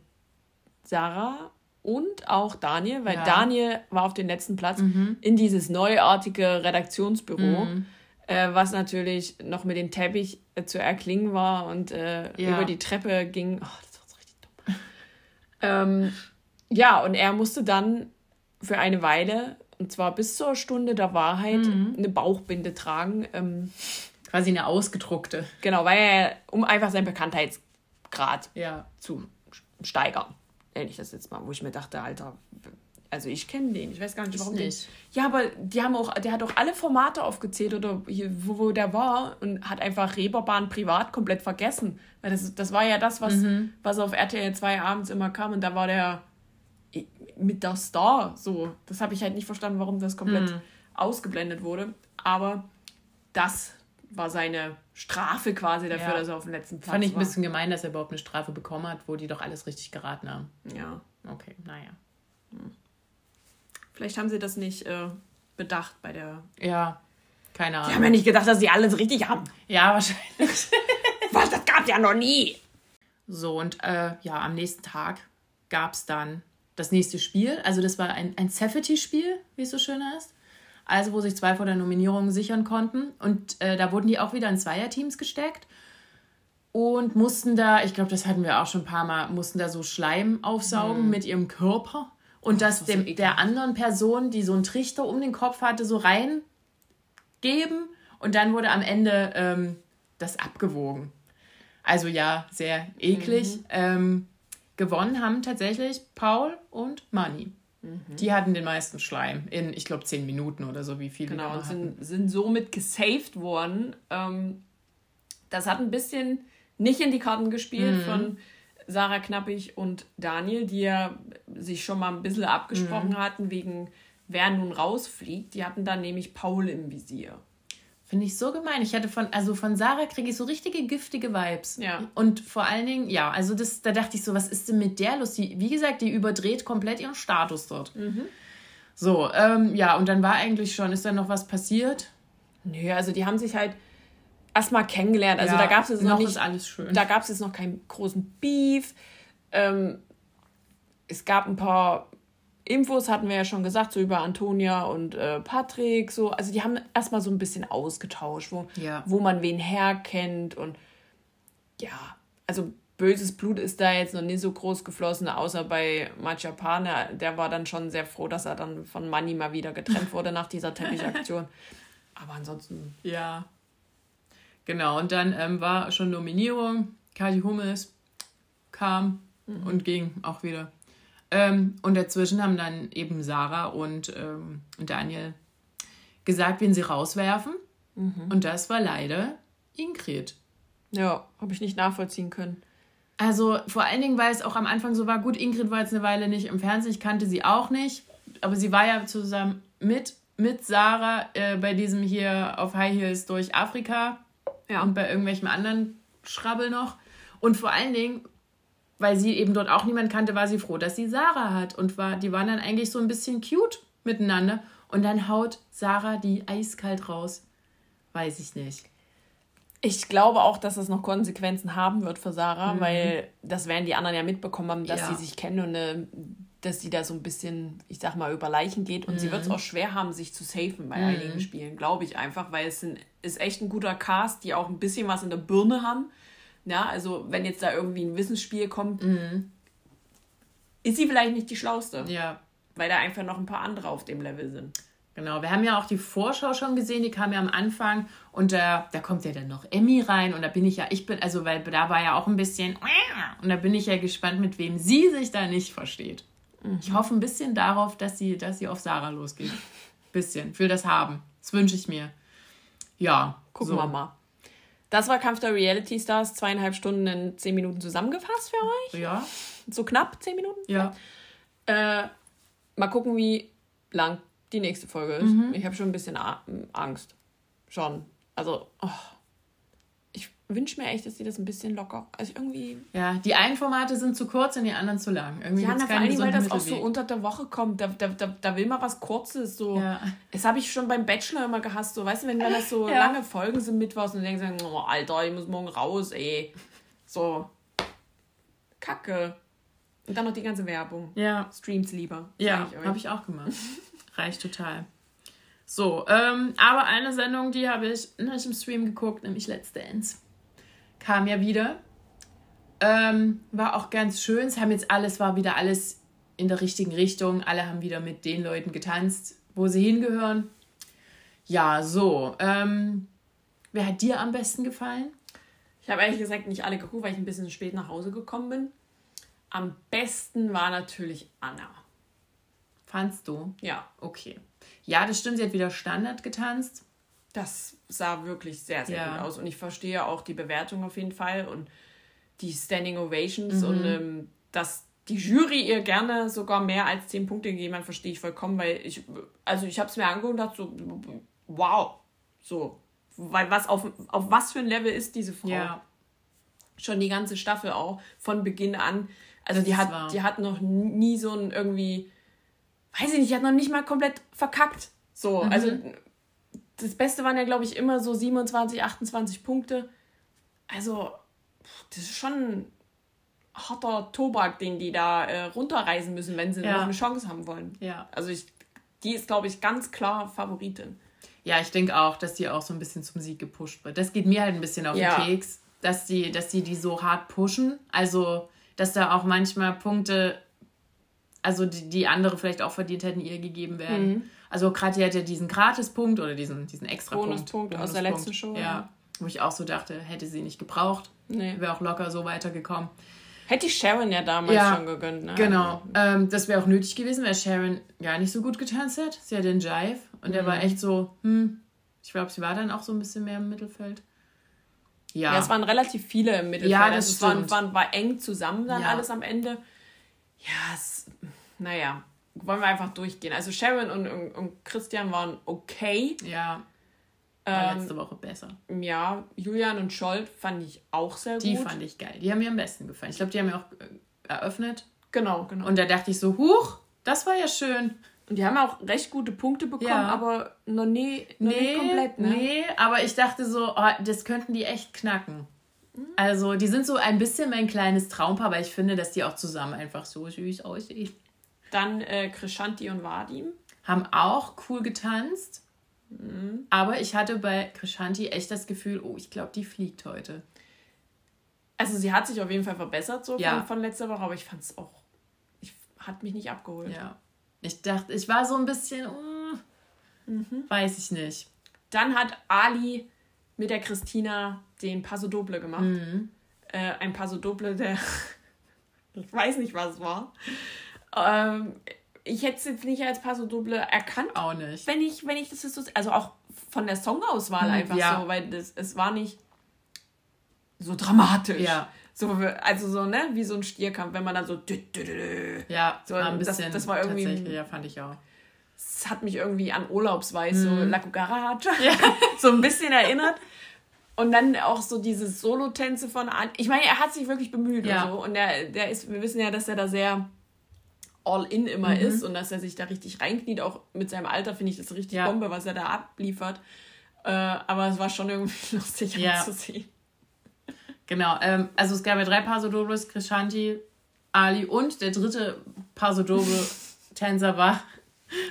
Sarah und auch Daniel, weil ja. Daniel war auf den letzten Platz, mhm. in dieses neuartige Redaktionsbüro. Mhm äh, was natürlich noch mit dem Teppich äh, zu erklingen war und äh, ja. über die Treppe ging. Oh, das war so richtig dumm. ähm, ja, und er musste dann für eine Weile, und zwar bis zur Stunde der Wahrheit, mhm. eine Bauchbinde tragen. Ähm, Quasi eine ausgedruckte. Genau, weil er, um einfach seinen Bekanntheitsgrad ja. zu steigern. Nenne ich das jetzt mal, wo ich mir dachte, Alter, also ich kenne den, ich weiß gar nicht, warum nicht. Den. Ja, aber die haben auch, der hat auch alle Formate aufgezählt oder hier, wo, wo der war und hat einfach Reeperbahn privat komplett vergessen. Weil das, das war ja das, was, mhm. was auf RTL 2 abends immer kam und da war der mit der Star so. Das habe ich halt nicht verstanden, warum das komplett mhm. ausgeblendet wurde. Aber das war seine Strafe quasi dafür, ja. dass er auf dem letzten Platz war. Fand ich ein bisschen gemein, dass er überhaupt eine Strafe bekommen hat, wo die doch alles richtig geraten haben. Ja. Okay, naja. Hm. Vielleicht haben sie das nicht äh, bedacht bei der. Ja, keine Ahnung. Die haben ja nicht gedacht, dass sie alles richtig haben. Ja, wahrscheinlich. Was, das gab ja noch nie. So, und äh, ja, am nächsten Tag gab es dann das nächste Spiel. Also, das war ein, ein Safety-Spiel, wie es so schön heißt. Also, wo sich zwei vor der Nominierung sichern konnten. Und äh, da wurden die auch wieder in Zweierteams gesteckt. und mussten da, ich glaube, das hatten wir auch schon ein paar Mal, mussten da so Schleim aufsaugen Mhm. mit ihrem Körper und das dem, der anderen Person, die so einen Trichter um den Kopf hatte, so reingeben und dann wurde am Ende ähm, das abgewogen. Also ja, sehr eklig. Mhm. Ähm, gewonnen haben tatsächlich Paul und Manny. Mhm. Die hatten den meisten Schleim in, ich glaube, zehn Minuten oder so, wie viel Genau, und sind, sind somit gesaved worden. Ähm, das hat ein bisschen nicht in die Karten gespielt von Sarah Knappig und Daniel, die ja sich schon mal ein bisschen abgesprochen hatten, wegen wer nun rausfliegt. Die hatten dann nämlich Paul im Visier. Finde ich so gemein. Ich hatte von, also von Sarah kriege ich so richtige giftige Vibes. Ja. Und vor allen Dingen, ja, also das, da dachte ich so, was ist denn mit der los? Die, wie gesagt, die überdreht komplett ihren Status dort. So, ähm, ja, und dann war eigentlich schon, ist dann noch was passiert? Nö, also die haben sich halt erstmal kennengelernt. Also Ja, da gab es jetzt noch, noch nicht, ist alles schön. Da gab es jetzt noch keinen großen Beef. Ähm, es gab ein paar Infos, hatten wir ja schon gesagt, so über Antonia und äh, Patrick. So. Also die haben erstmal so ein bisschen ausgetauscht, wo, Ja. wo man wen herkennt. Und ja, also böses Blut ist da jetzt noch nicht so groß geflossen, außer bei Machapane. Der war dann schon sehr froh, dass er dann von Manny mal wieder getrennt wurde nach dieser Teppichaktion. Aber ansonsten Ja. Genau, und dann ähm, war schon Nominierung. Kathi Hummels kam und ging auch wieder. Ähm, und dazwischen haben dann eben Sarah und ähm, Daniel gesagt, wen sie rauswerfen. Und das war leider Ingrid. Ja, habe ich nicht nachvollziehen können. Also vor allen Dingen, weil es auch am Anfang so war, gut, Ingrid war jetzt eine Weile nicht im Fernsehen, ich kannte sie auch nicht, aber sie war ja zusammen mit, mit Sarah äh, bei diesem hier auf High Heels durch Afrika Ja. und bei irgendwelchem anderen Schrabbel noch. Und vor allen Dingen, weil sie eben dort auch niemand kannte, war sie froh, dass sie Sarah hat und war, die waren dann eigentlich so ein bisschen cute miteinander. Und dann haut Sarah die eiskalt raus. Weiß ich nicht. Ich glaube auch, dass es noch Konsequenzen haben wird für Sarah, weil das werden die anderen ja mitbekommen haben, dass Ja. sie sich kennen und äh, dass sie da so ein bisschen, ich sag mal, über Leichen geht. Und sie wird es auch schwer haben, sich zu safen bei einigen Spielen, glaube ich einfach, weil es sind, ist echt ein guter Cast, die auch ein bisschen was in der Birne haben. Ja, also wenn jetzt da irgendwie ein Wissensspiel kommt, ist sie vielleicht nicht die schlauste, Ja, weil da einfach noch ein paar andere auf dem Level sind. Genau, wir haben ja auch die Vorschau schon gesehen, die kam ja am Anfang und da, da kommt ja dann noch Emmy rein und da bin ich ja, ich bin, also weil da war ja auch ein bisschen und da bin ich ja gespannt, mit wem sie sich da nicht versteht. Ich hoffe ein bisschen darauf, dass sie, dass sie auf Sarah losgeht. Bisschen, will das haben. Das wünsche ich mir. Ja, Gucken so. wir mal. Das war Kampf der Reality Stars, zweieinhalb Stunden in zehn Minuten zusammengefasst für euch. Ja, So knapp zehn Minuten. ja. Äh, mal gucken, wie lang die nächste Folge ist. Ich habe schon ein bisschen Angst. Schon. Also, oh. Wünsche mir echt, dass die das ein bisschen locker. Also irgendwie. Ja, die einen Formate sind zu kurz und die anderen zu lang. Irgendwie Ja, na, vor allem, weil das auch so unter der Woche kommt. Da, da, da, da will man was Kurzes. So. Ja. Das habe ich schon beim Bachelor immer gehasst. So, weißt du, wenn, wenn das so Ja. lange Folgen sind mittwochs und denkst, dann, oh, Alter, ich muss morgen raus, ey. So. Kacke. Und dann noch die ganze Werbung. Ja, Streams lieber. Ja, habe ich auch gemacht. Reicht total. So, ähm, aber eine Sendung, die habe ich nicht im Stream geguckt, nämlich Let's Dance. Kam ja wieder. Ähm, war auch ganz schön. Es haben jetzt alles, war wieder alles in der richtigen Richtung. Alle haben wieder mit den Leuten getanzt, wo sie hingehören. Ja, so. Ähm, wer hat dir am besten gefallen? Ich habe ehrlich gesagt nicht alle geguckt, weil ich ein bisschen spät nach Hause gekommen bin. Am besten war natürlich Anna. Fandst du? Ja, Okay. Ja, das stimmt, sie hat wieder Standard getanzt. Das sah wirklich sehr, sehr Ja. gut aus. Und ich verstehe auch die Bewertung auf jeden Fall und die Standing Ovations und ähm, dass die Jury ihr gerne sogar mehr als 10 Punkte gegeben hat, verstehe ich vollkommen, weil ich, also ich habe es mir angeguckt und dachte so, wow, so, weil was auf, auf was für ein Level ist diese Frau? Ja. schon die ganze Staffel auch von Beginn an. Also die hat, die hat noch nie so ein irgendwie, weiß ich nicht, die hat noch nicht mal komplett verkackt. So, Mhm. also das Beste waren ja, glaube ich, immer so 27, 28 Punkte. Also, das ist schon ein harter Tobak, den die da äh, runterreißen müssen, wenn sie Ja. noch eine Chance haben wollen. Ja. Also ich, die ist, glaube ich, ganz klar Favoritin. Ja, ich denke auch, dass die auch so ein bisschen zum Sieg gepusht wird. Das geht mir halt ein bisschen auf Ja. den Keks. dass die, dass die die so hart pushen. Also, dass da auch manchmal Punkte, also die, die andere vielleicht auch verdient hätten, ihr gegeben werden. Mhm. Also Kathi hat ja diesen Gratispunkt oder diesen, diesen extra Bonuspunkt aus der letzten Show, Ja. ja. Wo ich auch so dachte, hätte sie nicht gebraucht. Nee. Wäre auch locker so weitergekommen. Hätte ich Sharon ja damals Ja, schon gegönnt, ne? Genau. Ähm, das wäre auch nötig gewesen, weil Sharon gar nicht so gut getanzt hat. Sie hat den Jive und der Mhm. war echt so, hm, ich glaube, sie war dann auch so ein bisschen mehr im Mittelfeld. Ja. Ja, es waren relativ viele im Mittelfeld. Ja, das also es waren, waren, war eng zusammen dann Ja. alles am Ende. Ja, es, naja, wollen wir einfach durchgehen. Also Sharon und, und, und Christian waren okay. ja. War Ähm, letzte Woche besser. ja, Julian und Scholt fand ich auch sehr Die gut. fand ich geil. Die haben mir am besten gefallen. Ich glaube, die haben mir auch äh, eröffnet. genau, genau. Und, Und da dachte ich so, huch, das war ja schön. die haben auch recht gute Punkte bekommen, Ja. aber noch nie, noch Nee, nie komplett, ne? nee, aber ich dachte so, oh, das könnten die echt knacken. Also, die sind so ein bisschen mein kleines Traumpaar, weil ich finde, dass die auch zusammen einfach so süß aussehen. Dann äh, Krishanti und Vadim. Haben auch cool getanzt. Mhm. Aber ich hatte bei Krishanti echt das Gefühl, oh, ich glaube, die fliegt heute. Also sie hat sich auf jeden Fall verbessert so Ja. von, von letzter Woche, aber ich fand es auch, ich, hat mich nicht abgeholt. Ja. Ich dachte, ich war so ein bisschen, oh, Mhm. weiß ich nicht. Dann hat Ali mit der Christina den Paso Doble gemacht. Mhm. Äh, ein Paso Doble, der ich weiß nicht, was es war. Ähm, ich hätte es jetzt nicht als Paso Doble erkannt, Auch nicht. wenn ich, wenn ich das jetzt so, also auch von der Songauswahl Mhm, einfach ja. so, weil das, es war nicht so dramatisch. Ja. So, also so, ne, wie so ein Stierkampf, wenn man dann so, dü, dü, dü. Ja, So, ein das- bisschen. das war irgendwie- Tatsächlich, ja, fand ich auch. es hat mich irgendwie an Urlaubsweis, so Mhm. La Cucaracha, so ein bisschen erinnert. Und dann auch so diese Solotänze von An. Ich meine, er hat sich wirklich bemüht Ja. und so. Und der, der ist, wir wissen ja, dass er da sehr all in immer Mhm. ist und dass er sich da richtig reinkniet. Auch mit seinem Alter finde ich das richtig Ja. Bombe, was er da abliefert. Äh, aber es war schon irgendwie lustig Ja. anzusehen. Genau, ähm, also es gab ja drei Paso Dobles, Krishanti, Ali und der dritte Paso Doble Tänzer war,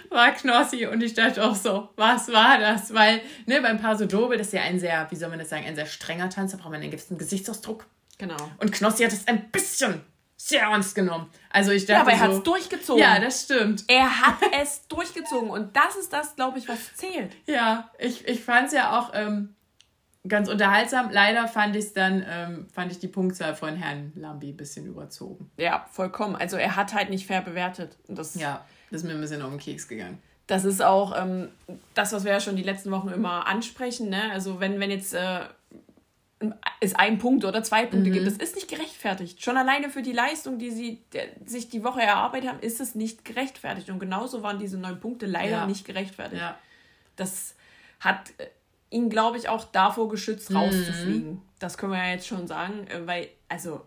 war Knossi und ich dachte auch so, was war das? Weil, ne, beim Paso Doble, das ist ja ein sehr, wie soll man das sagen, ein sehr strenger Tanz, da braucht man einen gewissen Gesichtsausdruck. Genau. Und Knossi hat es ein bisschen sehr ernst genommen. Also ich dachte Ja, aber er hat so, es durchgezogen. Ja, das stimmt. er hat es durchgezogen. Und das ist das, glaube ich, was zählt. Ja, ich, ich fand es ja auch ähm, ganz unterhaltsam. Leider fand ich dann, ähm, fand ich die Punktzahl von Herrn Lambi ein bisschen überzogen. Ja, vollkommen. Also er hat halt nicht fair bewertet. Und das, Ja, das ist mir ein bisschen auf den Keks gegangen. das ist auch ähm, das, was wir ja schon die letzten Wochen immer ansprechen. Ne? Also wenn, wenn jetzt äh, es ein Punkt oder zwei Punkte gibt, das ist nicht gerechtfertigt. Schon alleine für die Leistung, die sie der, sich die Woche erarbeitet haben, ist es nicht gerechtfertigt. Und genauso waren diese neun Punkte leider Ja. nicht gerechtfertigt. Ja. Das hat äh, ihn, glaube ich, auch davor geschützt, rauszufliegen. Das können wir ja jetzt schon sagen, äh, weil, also,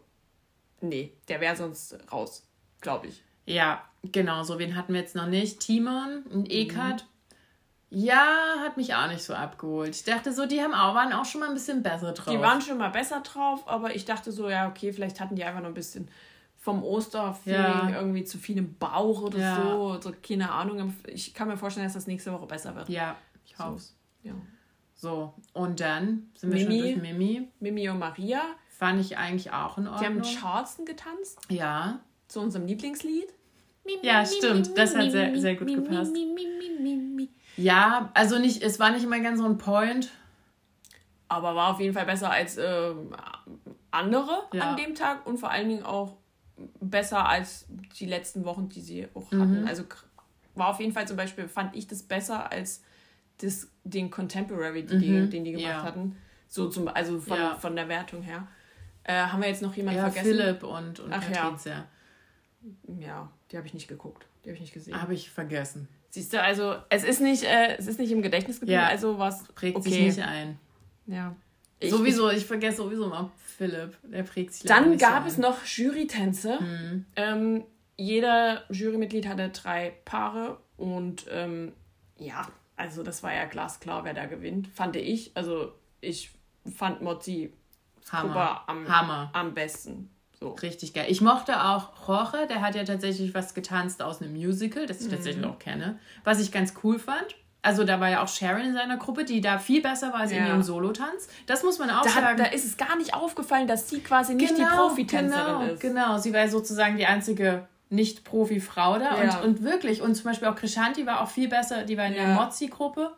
nee, der wäre sonst raus, glaube ich. Ja, genau, so wen hatten wir jetzt noch nicht? Timon und Ekat. Ja, hat mich auch nicht so abgeholt. Ich dachte so, die haben auch, waren auch schon mal ein bisschen besser drauf. Die waren schon mal besser drauf, aber ich dachte so, ja, okay, vielleicht hatten die einfach noch ein bisschen vom Osterfeeling Ja. irgendwie zu viel im Bauch oder Ja. so. so. Keine Ahnung. Ich kann mir vorstellen, dass das nächste Woche besser wird. ja, ich So. hoffe Ja. So, und dann sind wir Mimi. schon durch Mimi. Mimi und Maria, Fand ich eigentlich auch in die haben Ordnung. Charleston getanzt Ja, zu unserem Lieblingslied. Ja, stimmt. Das hat sehr- sehr gut gepasst. Ja, also nicht, es war nicht immer ganz so ein Point. Aber war auf jeden Fall besser als ähm, andere Ja. an dem Tag und vor allen Dingen auch besser als die letzten Wochen, die sie auch Mhm. hatten. Also k- war auf jeden Fall zum Beispiel, fand ich das besser als das, den Contemporary, die, die, den die gemacht Mhm. Ja. hatten. So zum, also von, Ja. von der Wertung her. Äh, haben wir jetzt noch jemanden Ja, vergessen? Philipp und, und Ach ja. Patricia. Ja, die habe ich nicht geguckt. Die habe ich nicht gesehen. Habe ich vergessen. Siehst du, also es ist nicht, äh, es ist nicht im Gedächtnis geblieben, Ja. also was Prägt okay. sich nicht ein. Ja. Ich- sowieso, ich vergesse sowieso mal Philipp. Der prägt sich Dann gab so es noch Jurytänze. Ähm, jeder Jurymitglied hatte drei Paare und ähm, ja, also das war ja glasklar, wer da gewinnt, fand ich. Also ich fand Mozzi Hammer. Cooper am, Hammer. am besten. So. Richtig geil. Ich mochte auch Jorge, der hat ja tatsächlich was getanzt aus einem Musical, das ich Mhm. tatsächlich auch kenne, was ich ganz cool fand. Also da war ja auch Sharon in seiner Gruppe, die da viel besser war als ja. in ihrem Solotanz. Das muss man auch da sagen. da ist es gar nicht aufgefallen, dass sie quasi nicht genau, die Profitänzerin genau, ist. Genau, sie war sozusagen die einzige nicht-Profi-Frau da. Ja. Und, und wirklich, und zum Beispiel auch Krishanti war auch viel besser, die war in der Mozzi-Gruppe.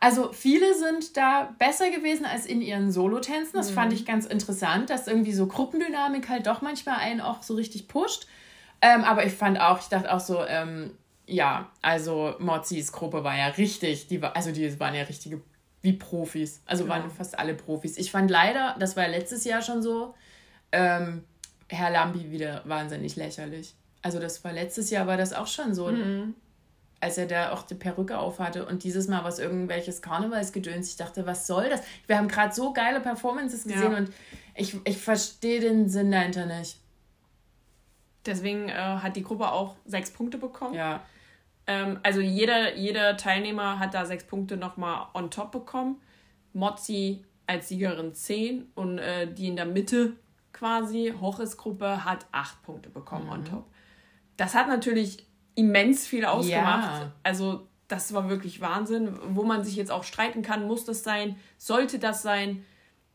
Also viele sind da besser gewesen als in ihren Solotänzen. Das mhm. fand ich ganz interessant, dass irgendwie so Gruppendynamik halt doch manchmal einen auch so richtig pusht. Ähm, aber ich fand auch, ich dachte auch so, ähm, ja, also Mozzis Gruppe war ja richtig, die war, also die waren ja richtige wie Profis. Also ja. waren fast alle Profis. Ich fand leider, das war ja letztes Jahr schon so, ähm, Herr Lambi wieder wahnsinnig lächerlich. Also das war letztes Jahr war das auch schon so. Mhm als er da auch die Perücke aufhatte und dieses Mal was irgendwelches Karnevalsgedöns. Ich dachte, was soll das? Wir haben gerade so geile Performances gesehen ja. und ich, ich verstehe den Sinn dahinter nicht. Deswegen äh, hat die Gruppe auch sechs Punkte bekommen. Ja. Ähm, also jeder, jeder Teilnehmer hat da sechs Punkte nochmal on top bekommen. Mozzi als Siegerin zehn und äh, die in der Mitte quasi, Hoches-Gruppe, hat acht Punkte bekommen mhm. on top. Das hat natürlich immens viel ausgemacht. Ja. Also das war wirklich Wahnsinn, wo man sich jetzt auch streiten kann, muss das sein, sollte das sein,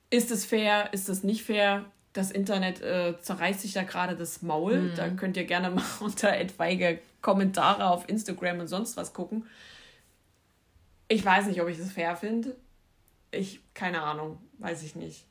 ist es fair, ist es nicht fair? Das Internet äh, zerreißt sich da gerade das Maul. Mhm. Da könnt ihr gerne mal unter etwaige Kommentare auf Instagram und sonst was gucken. Ich weiß nicht, ob ich das fair finde. Ich, keine Ahnung, weiß ich nicht.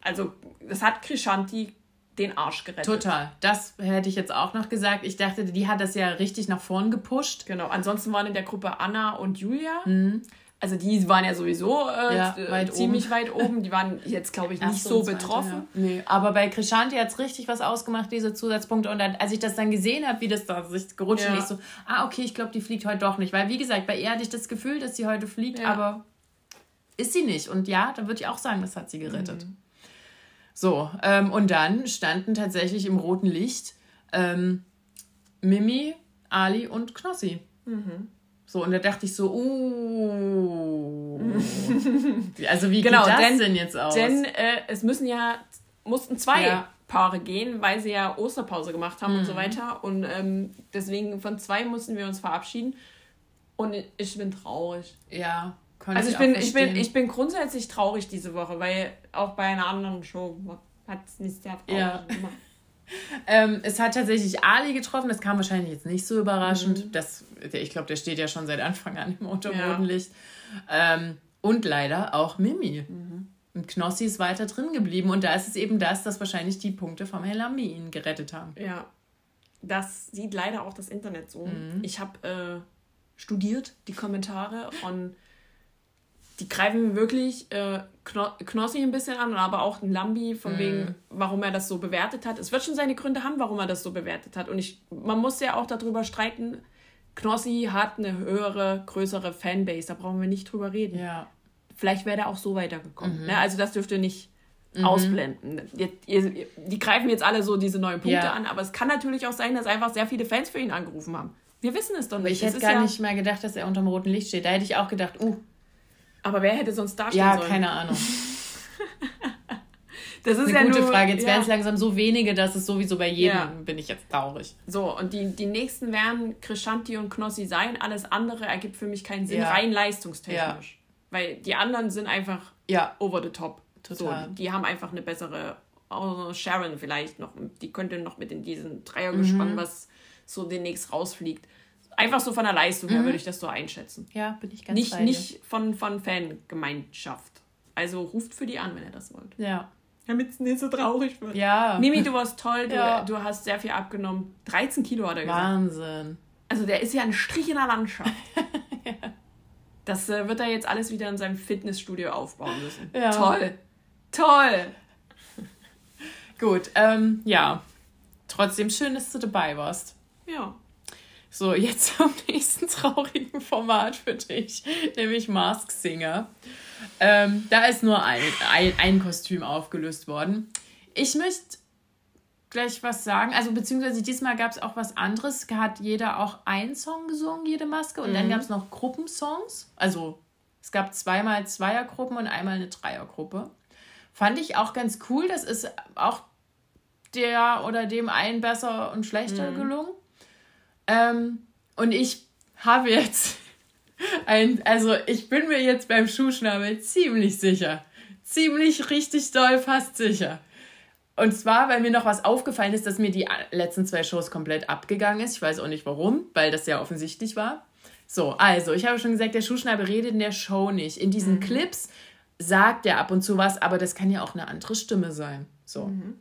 Also, das hat Krishanti den Arsch gerettet. Total. Das hätte ich jetzt auch noch gesagt. Ich dachte, die hat das ja richtig nach vorn gepusht. Genau. Ansonsten waren in der Gruppe Anna und Julia. Mhm. Also die waren ja sowieso äh, ja, weit ziemlich oben. weit oben. Die waren jetzt, glaube ich, nicht so zweite, betroffen. Ja. Nee, aber bei Krishanti hat es richtig was ausgemacht, diese Zusatzpunkte. Und dann, als ich das dann gesehen habe, wie das da sich gerutscht ja. ist, so, ah, okay, ich glaube, die fliegt heute doch nicht. Weil, wie gesagt, bei ihr hatte ich das Gefühl, dass sie heute fliegt, ja. aber ist sie nicht. Und ja, da würde ich auch sagen, das hat sie gerettet. Mhm. So, ähm, und dann standen tatsächlich im roten Licht ähm, Mimi, Ali und Knossi. Mhm. So, und da dachte ich so, uh. also wie genau, geht das denn, denn jetzt aus? Denn äh, es müssen ja, mussten zwei ja. Paare gehen, weil sie ja Osterpause gemacht haben mhm. und so mhm. weiter. Und ähm, deswegen von zwei mussten wir uns verabschieden. Und ich bin traurig. Ja. Kann also ich, ich bin, ich, bin, ich bin grundsätzlich traurig diese Woche, weil auch bei einer anderen Show hat es nicht sehr traurig ja. gemacht. ähm, es hat tatsächlich Ali getroffen, das kam wahrscheinlich jetzt nicht so überraschend. Mhm. Das, ich glaube, der steht ja schon seit Anfang an im Unterbodenlicht. Ja. Ähm, und leider auch Mimi. Mhm. Und Knossi ist weiter drin geblieben. Und da ist es eben das, dass wahrscheinlich die Punkte vom Helami ihn gerettet haben. Ja. Das sieht leider auch das Internet so. Mhm. Ich habe äh, studiert die Kommentare und die greifen wirklich äh, Knossi ein bisschen an, aber auch ein Lambi, von mm. wegen, warum er das so bewertet hat. Es wird schon seine Gründe haben, warum er das so bewertet hat. Und ich, man muss ja auch darüber streiten, Knossi hat eine höhere, größere Fanbase, da brauchen wir nicht drüber reden. Ja. Vielleicht wäre er auch so weitergekommen. Mhm. Ne? Also das dürft ihr nicht mhm. ausblenden. Ihr, ihr, die greifen jetzt alle so diese neuen Punkte ja. an, aber es kann natürlich auch sein, dass einfach sehr viele Fans für ihn angerufen haben. Wir wissen es doch nicht. Ich hätte gar ja nicht mal gedacht, dass er unter dem roten Licht steht. Da hätte ich auch gedacht, uh, aber wer hätte sonst da stehen ja, sollen? Ja, keine Ahnung. das ist eine ja gute nur, Frage. Jetzt ja. wären es langsam so wenige, dass es sowieso bei jedem ja. bin ich jetzt traurig. So, und die, die nächsten werden Krishanti und Knossi sein. Alles andere ergibt für mich keinen Sinn, ja. rein leistungstechnisch. Weil die anderen sind einfach over the top. Total. So, die haben einfach eine bessere, oh, Sharon vielleicht noch, die könnte noch mit in diesen Dreiergespann, mhm. was so demnächst rausfliegt. Einfach so von der Leistung her mhm. würde ich das so einschätzen. Ja, bin ich ganz Nicht, nicht von, von Fangemeinschaft. Also ruft für die an, wenn ihr das wollt. Ja. Damit es nicht so traurig wird. Ja. Mimi, du warst toll, du, ja. du hast sehr viel abgenommen. 13 Kilo hat er gesagt. Wahnsinn. Also der ist ja ein Strich in der Landschaft. ja. Das äh, wird er jetzt alles wieder in seinem Fitnessstudio aufbauen müssen. Ja. Toll. Toll. Gut, ähm, ja. Trotzdem schön, dass du dabei warst. Ja. So, jetzt zum nächsten traurigen Format für dich, nämlich Mask Singer. Ähm, da ist nur ein, ein, ein Kostüm aufgelöst worden. Ich möchte gleich was sagen. Also, beziehungsweise diesmal gab es auch was anderes. Hat jeder auch einen Song gesungen, jede Maske. Und mhm. dann gab es noch Gruppensongs. Also, es gab zweimal Zweiergruppen und einmal eine Dreiergruppe. Fand ich auch ganz cool. Das ist auch der oder dem einen besser und schlechter mhm. gelungen. Ähm, und ich habe jetzt ein, also ich bin mir jetzt beim Schuhschnabel ziemlich sicher. Ziemlich richtig doll, fast sicher. Und zwar, weil mir noch was aufgefallen ist, dass mir die letzten zwei Shows komplett abgegangen ist. Ich weiß auch nicht warum, weil das ja offensichtlich war. So, also, ich habe schon gesagt, der Schuhschnabel redet in der Show nicht. In diesen mhm. Clips sagt er ab und zu was, aber das kann ja auch eine andere Stimme sein. So. Mhm.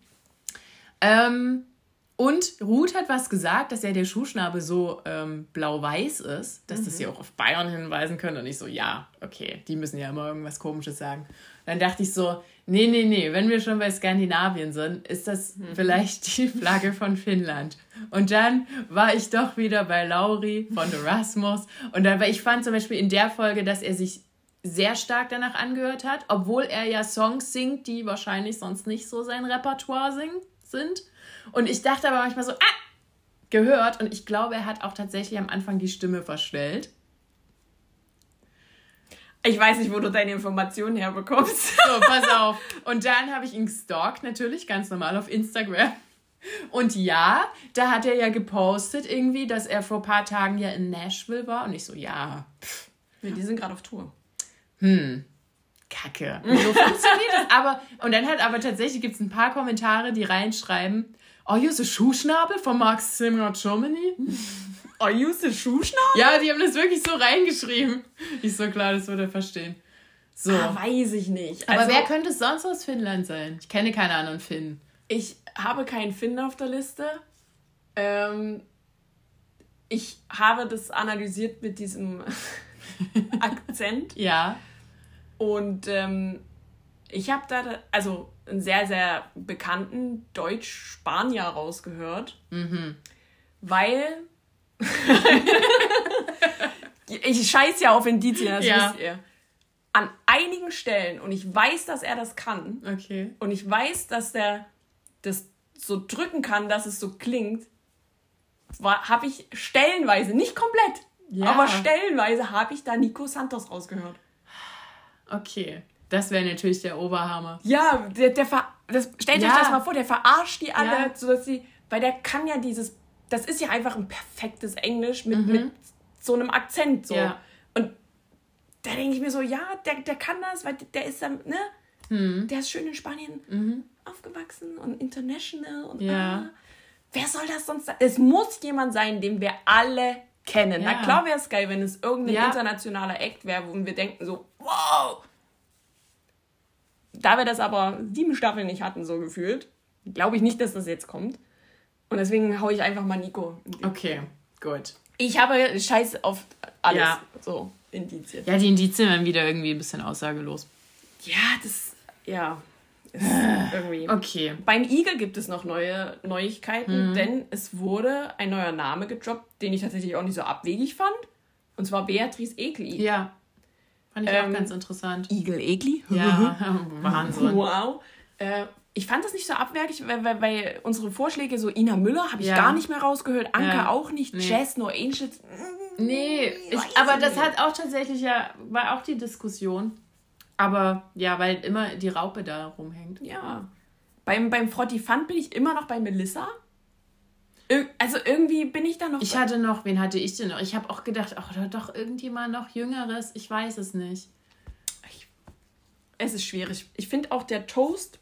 Ähm, und Ruth hat was gesagt, dass ja der Schuhschnabel so ähm, blau-weiß ist, dass mhm. das sie auch auf Bayern hinweisen können. Und ich so, ja, okay, die müssen ja immer irgendwas Komisches sagen. Dann dachte ich so, nee, nee, nee, wenn wir schon bei Skandinavien sind, ist das mhm. vielleicht die Flagge von Finnland. Und dann war ich doch wieder bei Lauri von Erasmus. Und dann, weil ich fand zum Beispiel in der Folge, dass er sich sehr stark danach angehört hat, obwohl er ja Songs singt, die wahrscheinlich sonst nicht so sein Repertoire sind. Und ich dachte aber manchmal so, ah, gehört. Und ich glaube, er hat auch tatsächlich am Anfang die Stimme verstellt. Ich weiß nicht, wo du deine Informationen herbekommst. So, pass auf. Und dann habe ich ihn gestalkt, natürlich, ganz normal auf Instagram. Und ja, da hat er ja gepostet irgendwie, dass er vor ein paar Tagen ja in Nashville war. Und ich so, ja. Pff. Nee, die sind gerade auf Tour. Hm. Kacke. So funktioniert das. Aber, und dann hat aber tatsächlich gibt es ein paar Kommentare, die reinschreiben, Are you the Schuhschnabel von Max Zimmer Germany? Are you the Schuhschnabel? Ja, die haben das wirklich so reingeschrieben. Ich so, klar, das würde er verstehen. So. Ah, weiß ich nicht. Aber also, wer könnte es sonst aus Finnland sein? Ich kenne keine anderen Finnen. Ich habe keinen Finn auf der Liste. Ähm, ich habe das analysiert mit diesem Akzent. Ja. Und ähm, ich habe da, also einen sehr, sehr bekannten Deutsch-Spanier rausgehört, mhm. weil ich scheiß ja auf Indizien, das ja. wisst ihr. An einigen Stellen, und ich weiß, dass er das kann, okay. und ich weiß, dass der das so drücken kann, dass es so klingt, habe ich stellenweise, nicht komplett, ja. aber stellenweise habe ich da Nico Santos rausgehört. Okay. Das wäre natürlich der Oberhammer. Ja, der, der ver das, stellt ja. euch das mal vor, der verarscht die alle, ja. sodass sie, weil der kann ja dieses, das ist ja einfach ein perfektes Englisch mit, mhm. mit so einem Akzent so. Ja. Und da denke ich mir so, ja, der, der kann das, weil der ist dann, ne? Mhm. Der ist schön in Spanien mhm. aufgewachsen und international und ja. ah, wer soll das sonst sein? Es muss jemand sein, den wir alle kennen. Ja. Na klar wäre es geil, wenn es irgendein internationaler Act wäre, wo wir denken so, wow, da wir das aber sieben Staffeln nicht hatten, so gefühlt, glaube ich nicht, dass das jetzt kommt. Und deswegen haue ich einfach mal Nico. Okay, gut. Ich habe Scheiß auf alles. Ja. So, Indizien. Ja, die Indizien waren wieder irgendwie ein bisschen aussagelos. Ja, das. Ja. irgendwie. Okay. Beim Igel gibt es noch neue Neuigkeiten, mhm. denn es wurde ein neuer Name gedroppt, den ich tatsächlich auch nicht so abwegig fand. Und zwar Beatrice Egli. Ja. Fand ich ähm, auch ganz interessant. Eagle Egli? Ja, Wahnsinn. Wow. Äh, ich fand das nicht so abwerkig, weil, weil, weil unsere Vorschläge, so Ina Müller, habe ich ja. gar nicht mehr rausgehört, Anka ja. auch nicht, nee. Jazz, No Angels. Nee, ich, aber das hat auch tatsächlich ja, war auch die Diskussion. Aber ja, weil immer die Raupe da rumhängt. Ja. Beim, beim Frotti Fund bin ich immer noch bei Melissa. Also irgendwie bin ich da noch. Ich hatte noch, wen hatte ich denn noch? Ich habe auch gedacht, ach, doch irgendjemand noch Jüngeres. Ich weiß es nicht. Ich, es ist schwierig. Ich finde auch der Toast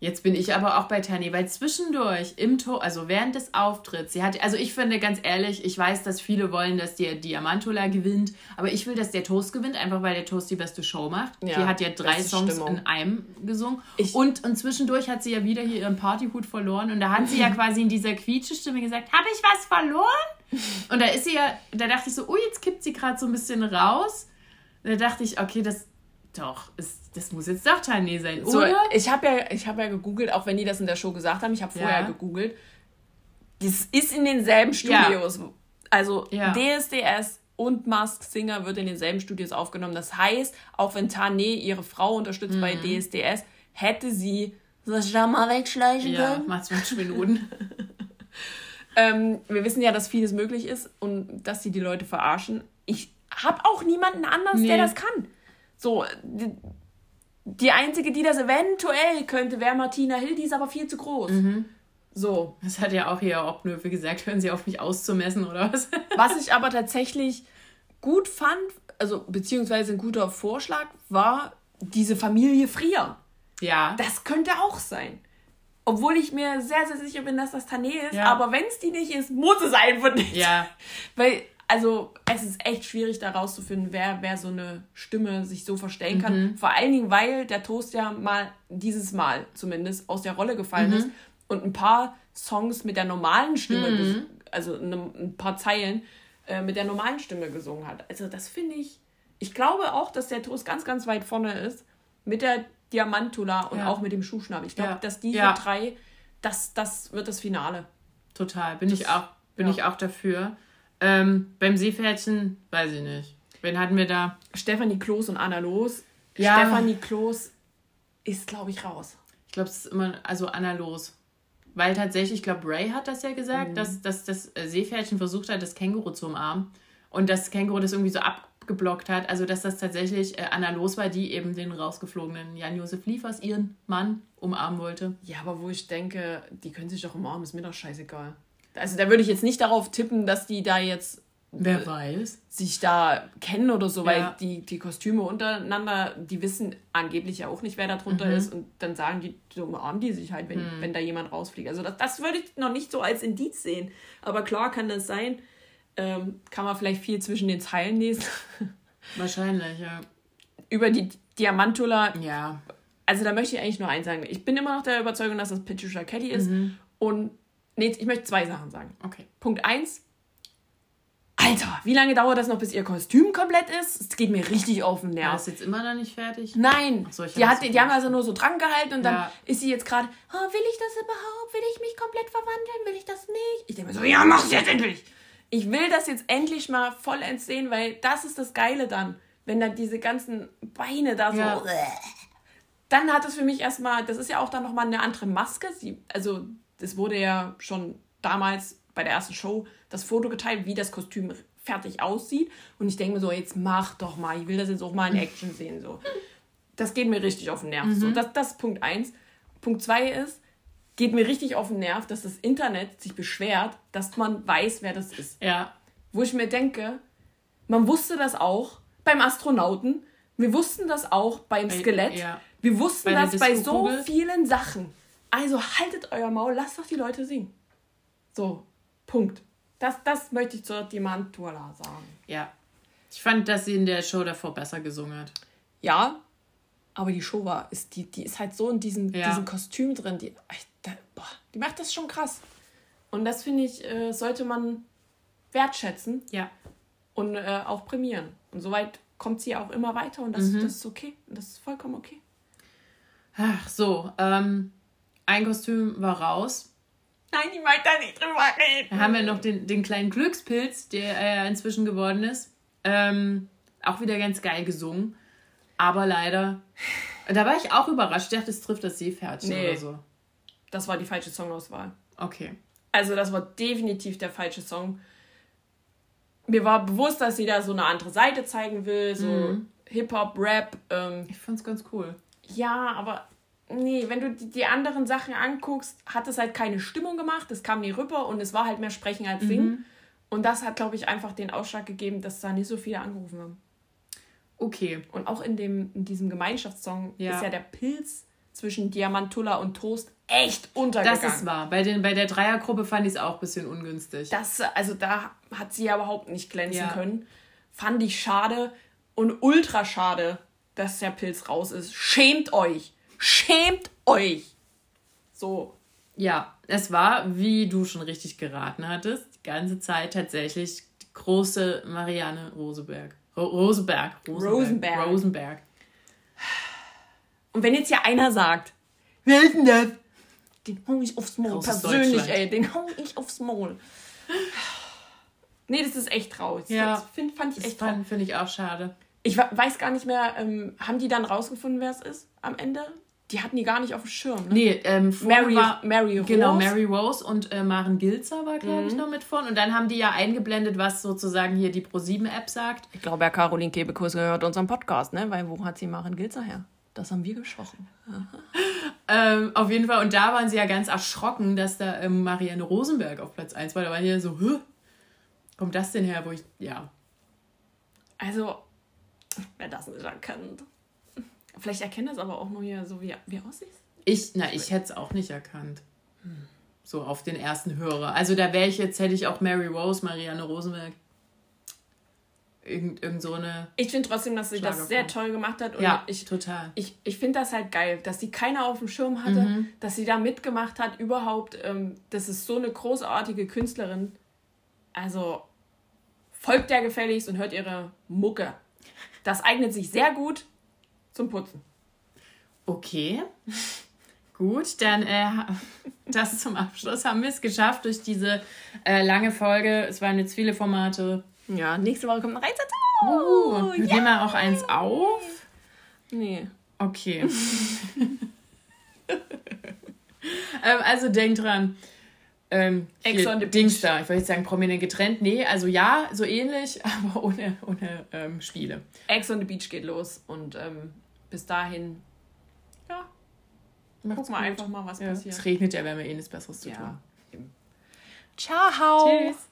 Jetzt bin ich aber auch bei Tani, weil zwischendurch im Tor, also während des Auftritts, sie hat, also ich finde ganz ehrlich, ich weiß, dass viele wollen, dass der Diamantula gewinnt, aber ich will, dass der Toast gewinnt, einfach weil der Toast die beste Show macht. Ja, die hat ja drei Songs Stimmung. in einem gesungen. Ich und, und zwischendurch hat sie ja wieder hier ihren Partyhut verloren und da hat sie ja quasi in dieser Quietschestimme gesagt, habe ich was verloren? Und da ist sie ja, da dachte ich so, oh, jetzt kippt sie gerade so ein bisschen raus. Da dachte ich, okay, das, doch, ist, das muss jetzt doch Tane sein, so, oder? Ich habe ja, hab ja gegoogelt, auch wenn die das in der Show gesagt haben, ich habe vorher ja. gegoogelt. Das ist in denselben Studios. Ja. Also ja. DSDS und Mask Singer wird in denselben Studios aufgenommen. Das heißt, auch wenn Tane ihre Frau unterstützt mhm. bei DSDS, hätte sie das da mal wegschleichen ja, können. Ja, 20 Minuten. ähm, wir wissen ja, dass vieles möglich ist und dass sie die Leute verarschen. Ich habe auch niemanden anders, nee. der das kann. So, die, die einzige, die das eventuell könnte, wäre Martina Hill, die ist aber viel zu groß. Mhm. So. Das hat ja auch hier Obnöfe gesagt, hören Sie auf mich auszumessen oder was? was ich aber tatsächlich gut fand, also beziehungsweise ein guter Vorschlag, war diese Familie Frier. Ja. Das könnte auch sein. Obwohl ich mir sehr, sehr sicher bin, dass das Tané ist. Ja. Aber wenn es die nicht ist, muss es einfach nicht. Ja. Weil, also, es ist echt schwierig, da rauszufinden, wer, wer so eine Stimme sich so verstellen kann. Mhm. Vor allen Dingen, weil der Toast ja mal, dieses Mal zumindest, aus der Rolle gefallen Mhm. ist und ein paar Songs mit der normalen Stimme, ges- also ne, ein paar Zeilen äh, mit der normalen Stimme gesungen hat. Also, das finde ich. Ich glaube auch, dass der Toast ganz, ganz weit vorne ist mit der Diamantula und Ja. auch mit dem Schuhschnabel. Ich glaube, Ja. dass diese Ja. drei, das, das wird das Finale. Total. Bin ich auch, bin ja. ich auch dafür. Ähm, beim Seepferdchen, weiß ich nicht. Wen hatten wir da? Stefanie Kloß und Anna Los. Ja. Stefanie Kloß ist, glaube ich, raus. Ich glaube, es ist immer, also Anna los. Weil tatsächlich, ich glaube, Ray hat das ja Mhm. gesagt, dass, dass das äh, Seepferdchen versucht hat, das Känguru zu umarmen. Und das Känguru das irgendwie so abgeblockt hat. Also, dass das tatsächlich äh, Anna los war, die eben den rausgeflogenen Jan-Josef Liefers, ihren Mann, umarmen wollte. Ja, aber wo ich denke, die können sich doch umarmen, ist mir doch scheißegal. Also da würde ich jetzt nicht darauf tippen, dass die da jetzt Wer weiß. sich da kennen oder so, weil Ja. die, die Kostüme untereinander, die wissen angeblich ja auch nicht, wer da drunter Mhm. ist und dann sagen die, so umarmen die sich halt, wenn, wenn da jemand rausfliegt. Also das, das würde ich noch nicht so als Indiz sehen. Aber klar kann das sein. Ähm, kann man vielleicht viel zwischen den Zeilen lesen. Wahrscheinlich, ja. Über die Diamantula Ja. also da möchte ich eigentlich nur eins sagen. Ich bin immer noch der Überzeugung, dass das Patricia Kelly ist. Und nee, ich möchte zwei Sachen sagen. Okay. Punkt eins. Alter, wie lange dauert das noch, bis ihr Kostüm komplett ist? Es geht mir richtig auf den War Nerv. das jetzt immer noch nicht fertig? Nein, so, ich die, hat, die haben also nur so dran gehalten und dann Ja. ist sie jetzt gerade, oh, will ich das überhaupt? Will ich mich komplett verwandeln? Will ich das nicht? Ich denke mir so, ja, mach's jetzt endlich! Ich will das jetzt endlich mal vollends sehen, weil das ist das Geile dann, wenn dann diese ganzen Beine da so... Ja. Dann hat es für mich erstmal, das ist ja auch dann nochmal eine andere Maske. Sie, also, es wurde ja schon damals bei der ersten Show das Foto geteilt, wie das Kostüm fertig aussieht. Und ich denke mir so, jetzt mach doch mal, ich will das jetzt auch mal in Action sehen. So. Das geht mir richtig auf den Nerv. So, das, das ist Punkt eins. Punkt zwei ist, geht mir richtig auf den Nerv, dass das Internet sich beschwert, dass man weiß, wer das ist. Ja. Wo ich mir denke, man wusste das auch beim Astronauten, wir wussten das auch beim Skelett, ja. wir wussten Bei das bei so vielen Sachen. Also haltet euer Maul, lasst doch die Leute singen. So, Punkt. Das, das möchte ich zur Diamantuala sagen. Ja. Ich fand, dass sie in der Show davor besser gesungen hat. Ja, aber die Show war, ist, die, die ist halt so in diesem, Ja. diesem Kostüm drin, die, die macht das schon krass. Und das finde ich, äh, sollte man wertschätzen Ja. und äh, auch prämieren. Und soweit kommt sie auch immer weiter und das, Mhm. das ist okay. Das ist vollkommen okay. Ach so, ähm, ein Kostüm war raus. Nein, ich mag da nicht drüber reden. Dann haben wir noch den, den kleinen Glückspilz, der er inzwischen geworden ist. Ähm, auch wieder ganz geil gesungen. Aber leider, da war ich auch überrascht. Ich dachte, es trifft das Seepferdchen Nee. oder so. Das war die falsche Songauswahl. Okay. Also das war definitiv der falsche Song. Mir war bewusst, dass sie da so eine andere Seite zeigen will, so Mhm. Hip-Hop, Rap. Ähm, Ich fand's ganz cool. ja, aber nee, wenn du die, anderen Sachen anguckst, hat es halt keine Stimmung gemacht. Es kam nie rüber und es war halt mehr Sprechen als Mhm. Singen. Und das hat, glaube ich, einfach den Ausschlag gegeben, dass da nicht so viele angerufen haben. Okay. Und auch in, dem, in diesem Gemeinschaftssong Ja. ist ja der Pilz zwischen Diamantulla und Toast echt untergegangen. Das ist wahr. Bei, den, bei der Dreiergruppe fand ich es auch ein bisschen ungünstig. Das, also da hat sie ja überhaupt nicht glänzen Ja. können. Fand ich schade und ultra schade, dass der Pilz raus ist. Schämt euch! Schämt euch! So. Ja, es war, wie du schon richtig geraten hattest, die ganze Zeit tatsächlich die große Marianne Rosenberg. Ro Rosenberg. Rosenberg. Rosenberg. Und wenn jetzt hier einer sagt, wer ist denn das? Den hau ich aufs Maul. Großes Persönlich, ey. Den hau ich aufs Maul. Nee, das ist echt traurig. Ja. Das find, fand ich Das echt traurig. finde ich auch schade. Ich weiß gar nicht mehr, ähm, haben die dann rausgefunden, wer es ist am Ende? Die hatten die gar nicht auf dem Schirm. Ne? Nee, ähm, Mary, war, Mary Rose. Genau, Mary Rose und äh, Maren Gilzer war, glaube Mhm. ich, noch mit von. Und dann haben die ja eingeblendet, was sozusagen hier die Pro7-App sagt. Ich glaube, Herr Caroline Kebekus gehört unserem Podcast, ne? Weil wo hat sie Maren Gilzer her? Das haben wir gesprochen. Ähm, auf jeden Fall, und da waren sie ja ganz erschrocken, dass da ähm, Marianne Rosenberg auf Platz 1 war. Da waren die ja so, Hö? kommt das denn her, wo ich, ja. Also, wer das nicht erkennt. Vielleicht erkennt das aber auch nur hier so, wie, wie aussieht. Ich, na, ich hätte es auch nicht erkannt. So auf den ersten Hörer. Also da wäre ich jetzt, hätte ich auch Mary Rose, Marianne Rosenberg. Irgend, irgend so eine. Ich finde trotzdem, dass sie das sehr toll gemacht hat. Und ja, ich, total. Ich, ich finde das halt geil, dass sie keiner auf dem Schirm hatte, Mhm. dass sie da mitgemacht hat. Überhaupt, ähm, das ist so eine großartige Künstlerin. Also folgt der gefälligst und hört ihre Mucke. Das eignet sich sehr gut zum Putzen. Okay. Gut, dann äh, das zum Abschluss haben wir es geschafft durch diese äh, lange Folge. Es waren jetzt viele Formate. Ja, nächste Woche kommt ein Reizertag. Uh, Nehmen wir auch eins auf? Nee. Okay. ähm, also denkt dran. Ähm, Ex on the Dings da. Ich wollte jetzt sagen prominent getrennt. Nee, also ja, so ähnlich, aber ohne, ohne ähm, Spiele. Ex on the Beach geht los und ähm, bis dahin, ja, guck mal einfach mal, was Ja, passiert. es regnet ja, wir haben ja eh nichts Besseres zu tun. Ja. Ciao. Tschüss.